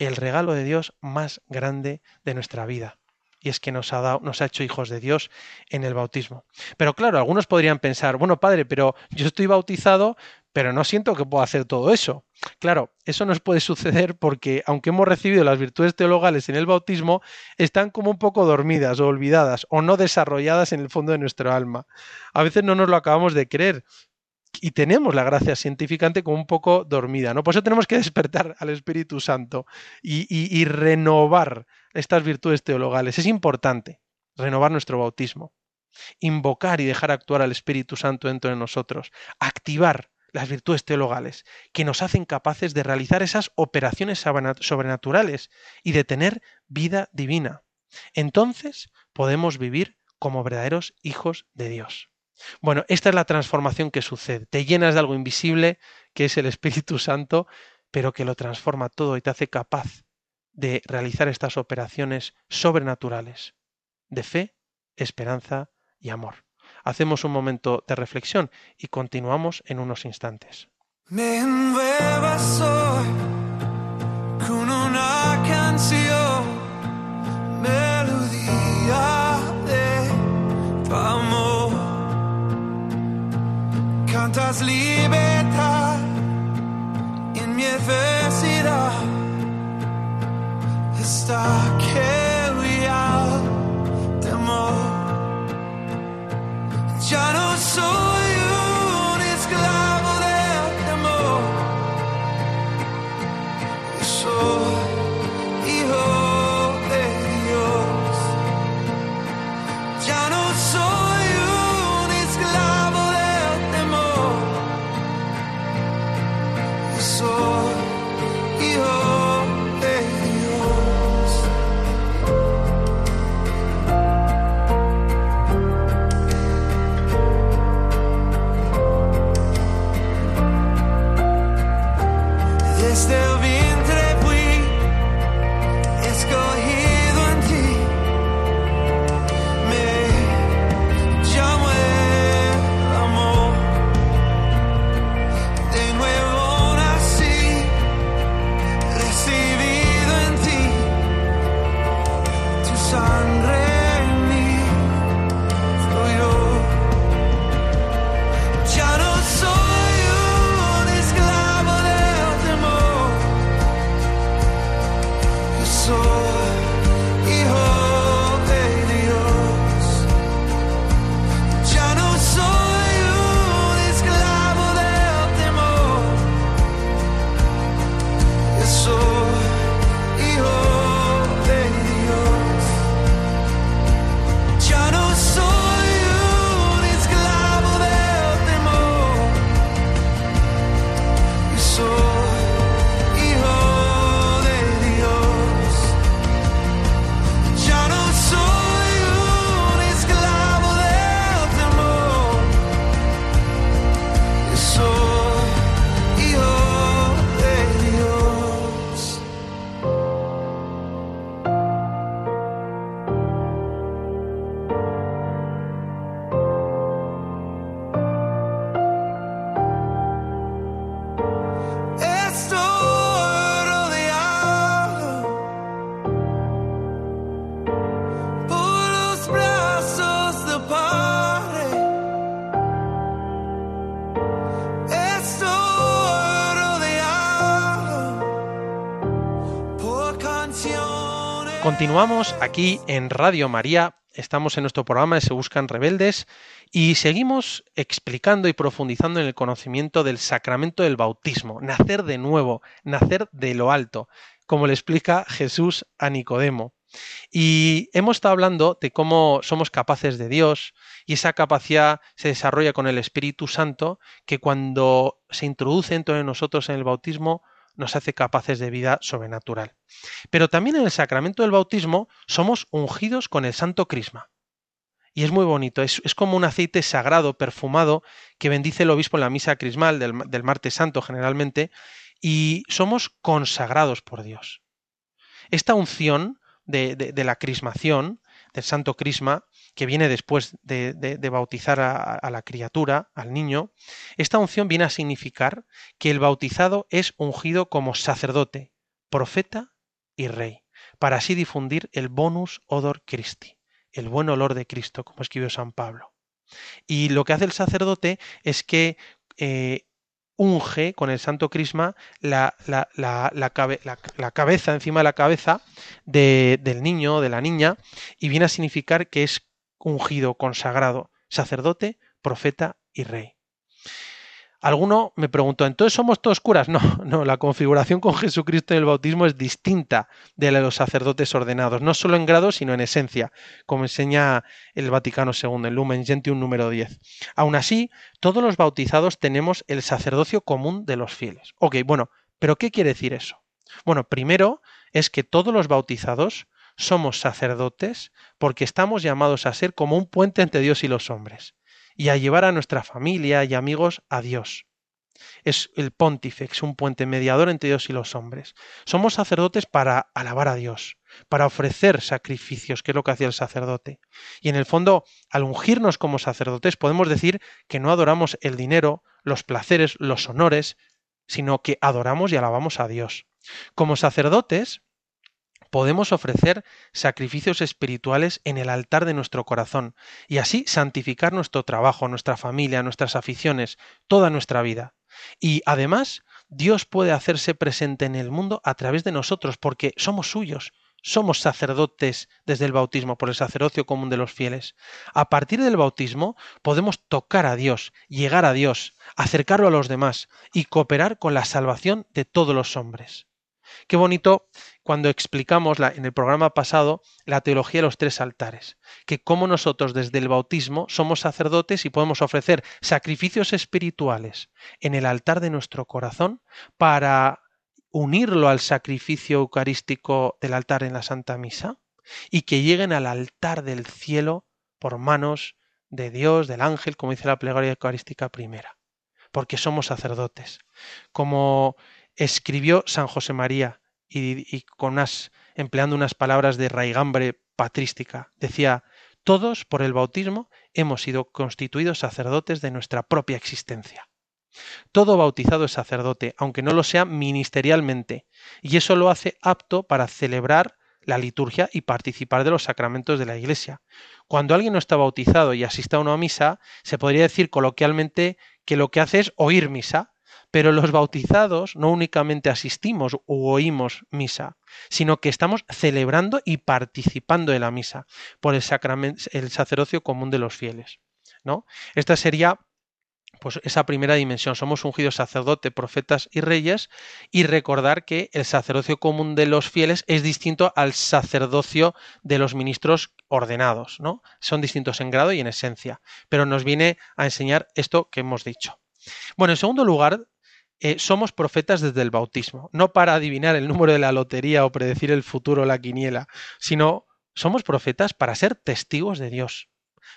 el regalo de Dios más grande de nuestra vida. Y es que nos ha, dado, nos ha hecho hijos de Dios en el bautismo. Pero claro, algunos podrían pensar, bueno, padre, pero yo estoy bautizado, pero no siento que pueda hacer todo eso. Claro, eso nos puede suceder porque, aunque hemos recibido las virtudes teologales en el bautismo, están como un poco dormidas o olvidadas o no desarrolladas en el fondo de nuestro alma. A veces no nos lo acabamos de creer, y tenemos la gracia científicamente como un poco dormida, ¿no? Por eso tenemos que despertar al Espíritu Santo y, y, y renovar estas virtudes teologales. Es importante renovar nuestro bautismo, invocar y dejar actuar al Espíritu Santo dentro de nosotros, activar las virtudes teologales que nos hacen capaces de realizar esas operaciones sobrenaturales y de tener vida divina. Entonces podemos vivir como verdaderos hijos de Dios. Bueno, esta es la transformación que sucede. Te llenas de algo invisible, que es el Espíritu Santo, pero que lo transforma todo y te hace capaz de realizar estas operaciones sobrenaturales de fe, esperanza y amor. Hacemos un momento de reflexión y continuamos en unos instantes. Cantas libertad Continuamos aquí en Radio María, estamos en nuestro programa de Se Buscan Rebeldes y seguimos explicando y profundizando en el conocimiento del sacramento del bautismo, nacer de nuevo, nacer de lo alto, como le explica Jesús a Nicodemo. Y hemos estado hablando de cómo somos capaces de Dios y esa capacidad se desarrolla con el Espíritu Santo que cuando se introduce dentro de nosotros en el bautismo nos hace capaces de vida sobrenatural. Pero también en el sacramento del bautismo somos ungidos con el santo crisma. Y es muy bonito, es, es como un aceite sagrado, perfumado, que bendice el obispo en la misa crismal del, del martes santo generalmente, y somos consagrados por Dios. Esta unción de, de- de la crismación, del santo crisma, que viene después de, bautizar a, la criatura, al niño, esta unción viene a significar que el bautizado es ungido como sacerdote, profeta y rey, para así difundir el bonus odor Christi, el buen olor de Cristo, como escribió San Pablo. Y lo que hace el sacerdote es que eh, unge con el santo crisma la, la- la- la cabe- la- la cabeza, encima de la cabeza de- del niño o de la niña, y viene a significar que es ungido, consagrado, sacerdote, profeta y rey. Alguno me preguntó, ¿entonces somos todos curas? No, no, la configuración con Jesucristo en el bautismo es distinta de la de los sacerdotes ordenados, no solo en grado, sino en esencia, como enseña el Vaticano II, el Lumen Gentium número 10. Aún así, todos los bautizados tenemos el sacerdocio común de los fieles. Ok, bueno, pero ¿qué quiere decir eso? Bueno, primero es que todos los bautizados somos sacerdotes porque estamos llamados a ser como un puente entre Dios y los hombres y a llevar a nuestra familia y amigos a Dios. Es el pontífex, un puente mediador entre Dios y los hombres. Somos sacerdotes para alabar a Dios, para ofrecer sacrificios, que es lo que hacía el sacerdote. Y en el fondo, al ungirnos como sacerdotes, podemos decir que no adoramos el dinero, los placeres, los honores, sino que adoramos y alabamos a Dios. Como sacerdotes, podemos ofrecer sacrificios espirituales en el altar de nuestro corazón y así santificar nuestro trabajo, nuestra familia, nuestras aficiones, toda nuestra vida. Y además, Dios puede hacerse presente en el mundo a través de nosotros porque somos suyos, somos sacerdotes desde el bautismo por el sacerdocio común de los fieles. A partir del bautismo podemos tocar a Dios, llegar a Dios, acercarlo a los demás y cooperar con la salvación de todos los hombres. Qué bonito cuando explicamos en el programa pasado la teología de los tres altares, que como nosotros desde el bautismo somos sacerdotes y podemos ofrecer sacrificios espirituales en el altar de nuestro corazón para unirlo al sacrificio eucarístico del altar en la Santa Misa y que lleguen al altar del cielo por manos de Dios, del ángel, como dice la plegaria eucarística primera, porque somos sacerdotes. Como escribió San José María y, y con unas, empleando unas palabras de raigambre patrística, decía, todos por el bautismo hemos sido constituidos sacerdotes de nuestra propia existencia. Todo bautizado es sacerdote, aunque no lo sea ministerialmente, y eso lo hace apto para celebrar la liturgia y participar de los sacramentos de la Iglesia. Cuando alguien no está bautizado y asiste a una misa, se podría decir coloquialmente que lo que hace es oír misa, pero los bautizados no únicamente asistimos u oímos misa, sino que estamos celebrando y participando de la misa por el, el sacerdocio común de los fieles. ¿no? Esta sería pues esa primera dimensión. Somos ungidos sacerdote, profetas y reyes y recordar que el sacerdocio común de los fieles es distinto al sacerdocio de los ministros ordenados, ¿no? Son distintos en grado y en esencia, pero nos viene a enseñar esto que hemos dicho. Bueno, en segundo lugar, eh, somos profetas desde el bautismo, no para adivinar el número de la lotería o predecir el futuro o la quiniela, sino somos profetas para ser testigos de Dios,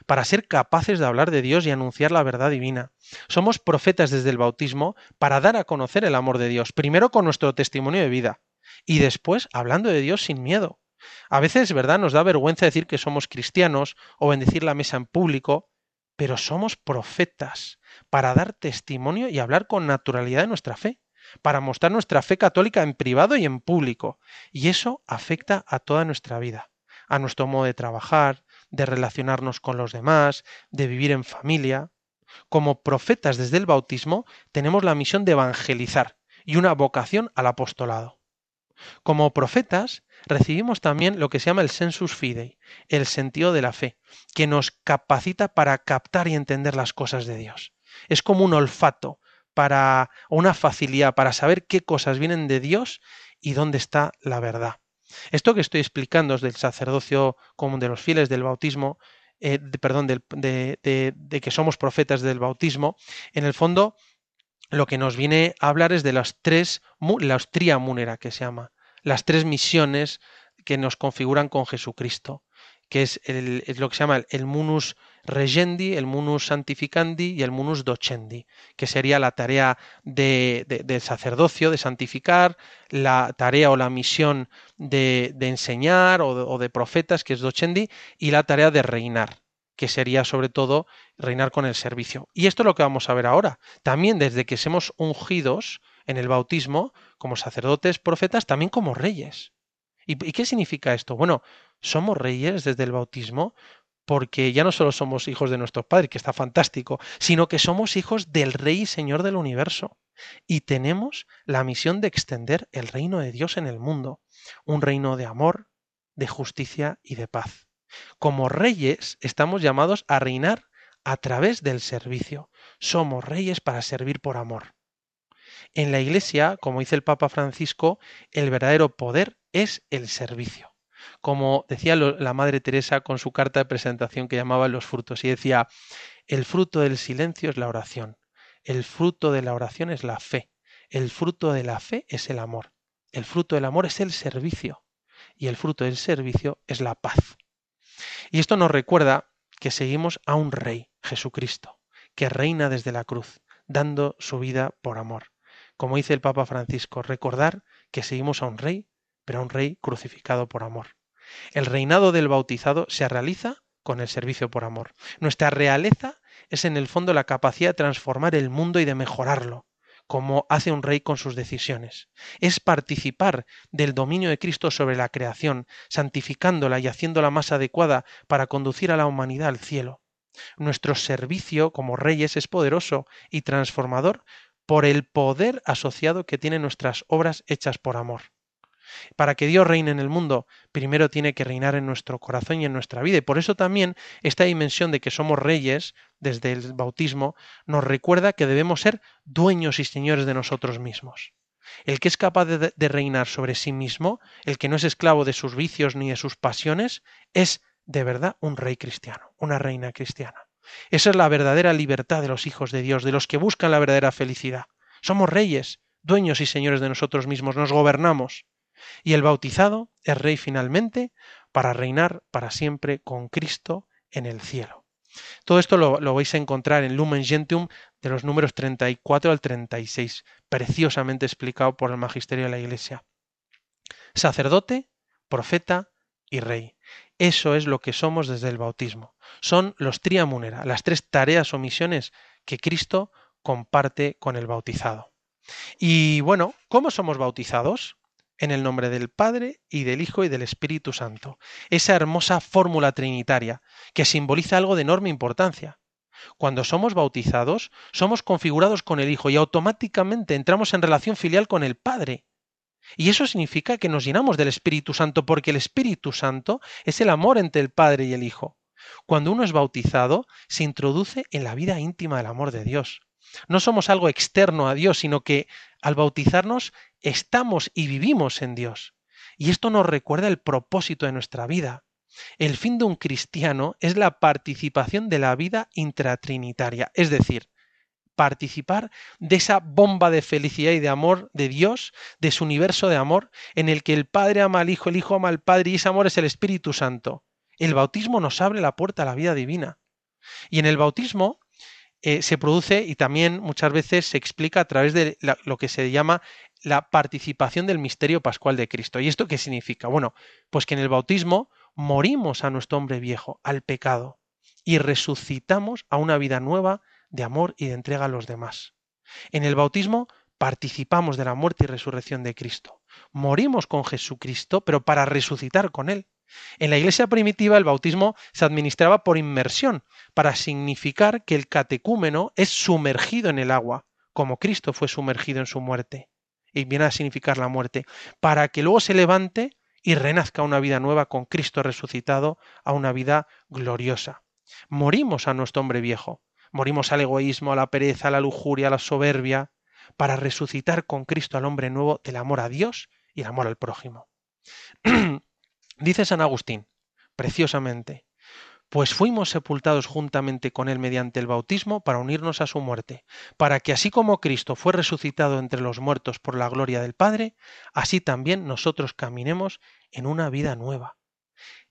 para ser capaces de hablar de Dios y anunciar la verdad divina. Somos profetas desde el bautismo para dar a conocer el amor de Dios, primero con nuestro testimonio de vida y después hablando de Dios sin miedo. A veces, ¿verdad? Nos da vergüenza decir que somos cristianos o bendecir la mesa en público, pero somos profetas para dar testimonio y hablar con naturalidad de nuestra fe, para mostrar nuestra fe católica en privado y en público. Y eso afecta a toda nuestra vida, a nuestro modo de trabajar, de relacionarnos con los demás, de vivir en familia. Como profetas desde el bautismo tenemos la misión de evangelizar y una vocación al apostolado. Como profetas recibimos también lo que se llama el sensus fidei, el sentido de la fe, que nos capacita para captar y entender las cosas de Dios. Es como un olfato para una facilidad para saber qué cosas vienen de Dios y dónde está la verdad. Esto que estoy explicando es del sacerdocio común de los fieles del bautismo, eh, de- perdón, de, que somos profetas del bautismo, en el fondo lo que nos viene a hablar es de las tres, la ostría múnera que se llama, las tres misiones que nos configuran con Jesucristo, que es, el- es lo que se llama el, munus regendi, el munus santificandi y el munus docendi, que sería la tarea de, de- del sacerdocio, de santificar, la tarea o la misión de, de enseñar o de, o de profetas, que es docendi, y la tarea de reinar, que sería sobre todo reinar con el servicio. Y esto es lo que vamos a ver ahora. También desde que somos ungidos en el bautismo, como sacerdotes, profetas, también como reyes. ¿Y, qué significa esto? Bueno, somos reyes desde el bautismo porque ya no solo somos hijos de nuestro Padre, que está fantástico, sino que somos hijos del Rey y Señor del universo. Y tenemos la misión de extender el reino de Dios en el mundo, un reino de amor, de justicia y de paz. Como reyes estamos llamados a reinar a través del servicio. Somos reyes para servir por amor. En la Iglesia, como dice el Papa Francisco, el verdadero poder es el servicio. Como decía la Madre Teresa con su carta de presentación que llamaba Los frutos, y decía, el fruto del silencio es la oración, el fruto de la oración es la fe, el fruto de la fe es el amor, el fruto del amor es el servicio, y el fruto del servicio es la paz. Y esto nos recuerda que seguimos a un rey, Jesucristo, que reina desde la cruz, dando su vida por amor. Como dice el Papa Francisco, recordar que seguimos a un rey, pero a un rey crucificado por amor. El reinado del bautizado se realiza con el servicio por amor. Nuestra realeza es en el fondo la capacidad de transformar el mundo y de mejorarlo, como hace un rey con sus decisiones. Es participar del dominio de Cristo sobre la creación, santificándola y haciéndola más adecuada para conducir a la humanidad al cielo. Nuestro servicio como reyes es poderoso y transformador por el poder asociado que tienen nuestras obras hechas por amor. Para que Dios reine en el mundo, primero tiene que reinar en nuestro corazón y en nuestra vida. Y por eso también esta dimensión de que somos reyes desde el bautismo nos recuerda que debemos ser dueños y señores de nosotros mismos. El que es capaz de, de reinar sobre sí mismo, el que no es esclavo de sus vicios ni de sus pasiones, es de verdad un rey cristiano, una reina cristiana. Esa es la verdadera libertad de los hijos de Dios, de los que buscan la verdadera felicidad. Somos reyes, dueños y señores de nosotros mismos, nos gobernamos. Y el bautizado es rey finalmente para reinar para siempre con Cristo en el cielo. Todo esto lo, vais a encontrar en Lumen Gentium de los números 34 al 36, preciosamente explicado por el magisterio de la Iglesia. Sacerdote, profeta y rey. Eso es lo que somos desde el bautismo. Son los triamunera, las tres tareas o misiones que Cristo comparte con el bautizado. Y bueno, ¿cómo somos bautizados? En el nombre del Padre y del Hijo y del Espíritu Santo. Esa hermosa fórmula trinitaria que simboliza algo de enorme importancia. Cuando somos bautizados, somos configurados con el Hijo y automáticamente entramos en relación filial con el Padre. Y eso significa que nos llenamos del Espíritu Santo porque el Espíritu Santo es el amor entre el Padre y el Hijo. Cuando uno es bautizado, se introduce en la vida íntima del amor de Dios. No somos algo externo a Dios, sino que al bautizarnos estamos y vivimos en Dios. Y esto nos recuerda el propósito de nuestra vida. El fin de un cristiano es la participación de la vida intratrinitaria, es decir, participar de esa bomba de felicidad y de amor de Dios, de su universo de amor, en el que el Padre ama al Hijo, el Hijo ama al Padre y ese amor es el Espíritu Santo. El bautismo nos abre la puerta a la vida divina. Y en el bautismo eh, se produce y también muchas veces se explica a través de lo que se llama la participación del misterio pascual de Cristo. ¿Y esto qué significa? Bueno, pues que en el bautismo morimos a nuestro hombre viejo, al pecado, y resucitamos a una vida nueva de amor y de entrega a los demás. En el bautismo participamos de la muerte y resurrección de Cristo. Morimos con Jesucristo, pero para resucitar con Él. En la iglesia primitiva el bautismo se administraba por inmersión, para significar que el catecúmeno es sumergido en el agua, como Cristo fue sumergido en su muerte. Y viene a significar la muerte, para que luego se levante y renazca una vida nueva con Cristo resucitado a una vida gloriosa. Morimos a nuestro hombre viejo, morimos al egoísmo, a la pereza, a la lujuria, a la soberbia, para resucitar con Cristo al hombre nuevo del amor a Dios y el amor al prójimo. Dice San Agustín, preciosamente, pues fuimos sepultados juntamente con él mediante el bautismo para unirnos a su muerte, para que así como Cristo fue resucitado entre los muertos por la gloria del Padre, así también nosotros caminemos en una vida nueva.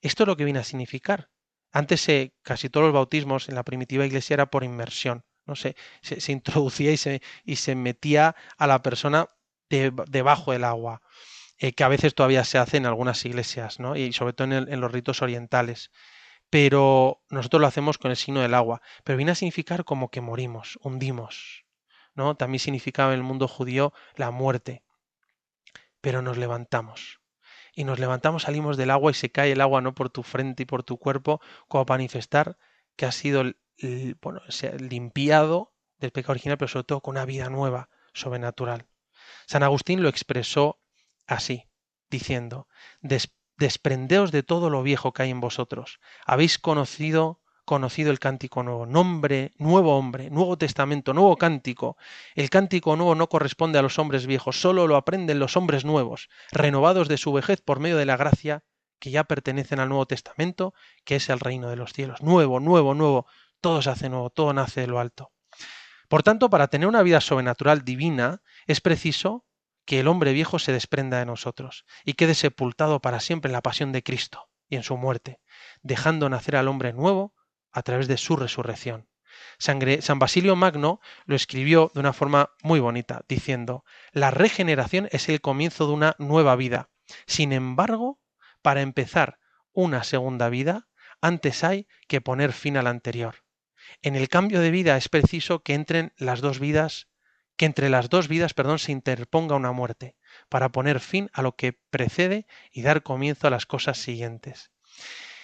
Esto es lo que viene a significar. Antes eh, casi todos los bautismos en la primitiva iglesia era por inmersión, no se, se introducía y se, y se, metía a la persona de, debajo del agua, eh, que a veces todavía se hace en algunas iglesias, ¿no? y sobre todo en, en los ritos orientales pero nosotros lo hacemos con el signo del agua, pero viene a significar como que morimos, hundimos, ¿no? También significaba en el mundo judío la muerte, pero nos levantamos. Y nos levantamos, salimos del agua y se cae el agua no por tu frente y por tu cuerpo, como para manifestar que has sido bueno, limpiado del pecado original, pero sobre todo con una vida nueva, sobrenatural. San Agustín lo expresó así, diciendo, desprendeos de todo lo viejo que hay en vosotros. Habéis conocido conocido el cántico nuevo, nombre, nuevo hombre, nuevo testamento, nuevo cántico. El cántico nuevo no corresponde a los hombres viejos, solo lo aprenden los hombres nuevos, renovados de su vejez por medio de la gracia que ya pertenecen al Nuevo Testamento, que es el reino de los cielos. Nuevo, nuevo, nuevo, todo se hace nuevo, todo nace de lo alto. Por tanto, para tener una vida sobrenatural divina, es preciso que el hombre viejo se desprenda de nosotros y quede sepultado para siempre en la pasión de Cristo y en su muerte, dejando nacer al hombre nuevo a través de su resurrección. San Basilio Magno lo escribió de una forma muy bonita, diciendo, la regeneración es el comienzo de una nueva vida. Sin embargo, para empezar una segunda vida, antes hay que poner fin a la anterior. En el cambio de vida es preciso que entren las dos vidas que entre las dos vidas, perdón, se interponga una muerte, para poner fin a lo que precede y dar comienzo a las cosas siguientes.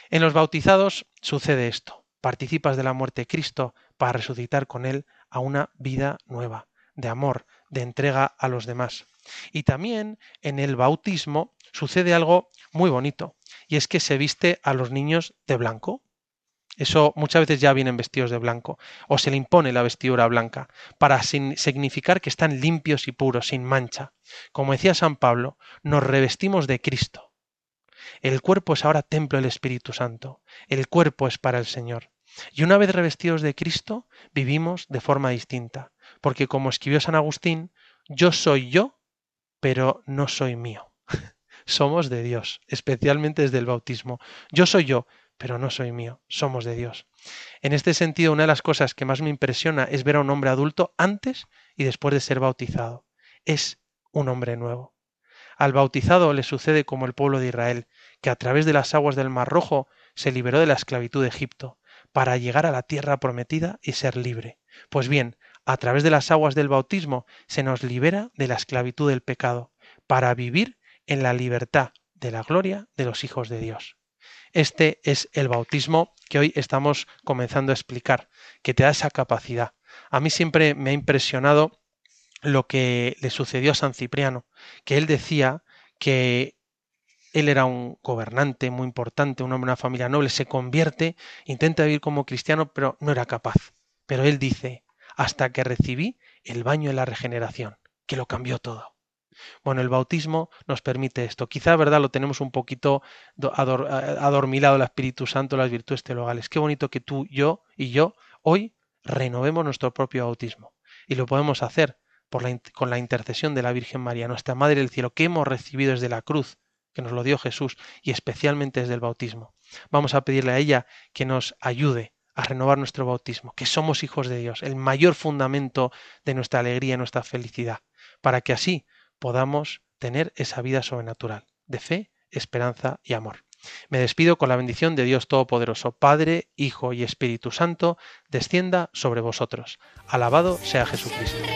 En los bautizados sucede esto. Participas de la muerte de Cristo para resucitar con Él a una vida nueva, de amor, de entrega a los demás. Y también en el bautismo sucede algo muy bonito, y es que se viste a los niños de blanco. Eso muchas veces ya vienen vestidos de blanco, o se le impone la vestidura blanca, para significar que están limpios y puros, sin mancha. Como decía San Pablo, nos revestimos de Cristo. El cuerpo es ahora templo del Espíritu Santo, el cuerpo es para el Señor. Y una vez revestidos de Cristo, vivimos de forma distinta, porque como escribió San Agustín, yo soy yo, pero no soy mío. Somos de Dios, especialmente desde el bautismo. Yo soy yo, pero no soy mío, somos de Dios. En este sentido, una de las cosas que más me impresiona es ver a un hombre adulto antes y después de ser bautizado. Es un hombre nuevo. Al bautizado le sucede como el pueblo de Israel, que a través de las aguas del Mar Rojo se liberó de la esclavitud de Egipto, para llegar a la tierra prometida y ser libre. Pues bien, a través de las aguas del bautismo se nos libera de la esclavitud del pecado, para vivir en la libertad de la gloria de los hijos de Dios. Este es el bautismo que hoy estamos comenzando a explicar, que te da esa capacidad. A mí siempre me ha impresionado lo que le sucedió a San Cipriano, que él decía que él era un gobernante muy importante, un hombre de una familia noble, se convierte, intenta vivir como cristiano, pero no era capaz. Pero él dice, hasta que recibí el baño de la regeneración, que lo cambió todo. Bueno, el bautismo nos permite esto. Quizá, ¿verdad?, lo tenemos un poquito adormilado el Espíritu Santo, las virtudes teologales. Qué bonito que tú, yo y yo hoy renovemos nuestro propio bautismo. Y lo podemos hacer con la intercesión de la Virgen María, nuestra Madre del Cielo, que hemos recibido desde la cruz, que nos lo dio Jesús, y especialmente desde el bautismo. Vamos a pedirle a ella que nos ayude a renovar nuestro bautismo, que somos hijos de Dios, el mayor fundamento de nuestra alegría y nuestra felicidad, para que así podamos tener esa vida sobrenatural de fe, esperanza y amor. Me despido con la bendición de Dios Todopoderoso, Padre, Hijo y Espíritu Santo, descienda sobre vosotros. Alabado sea Jesucristo.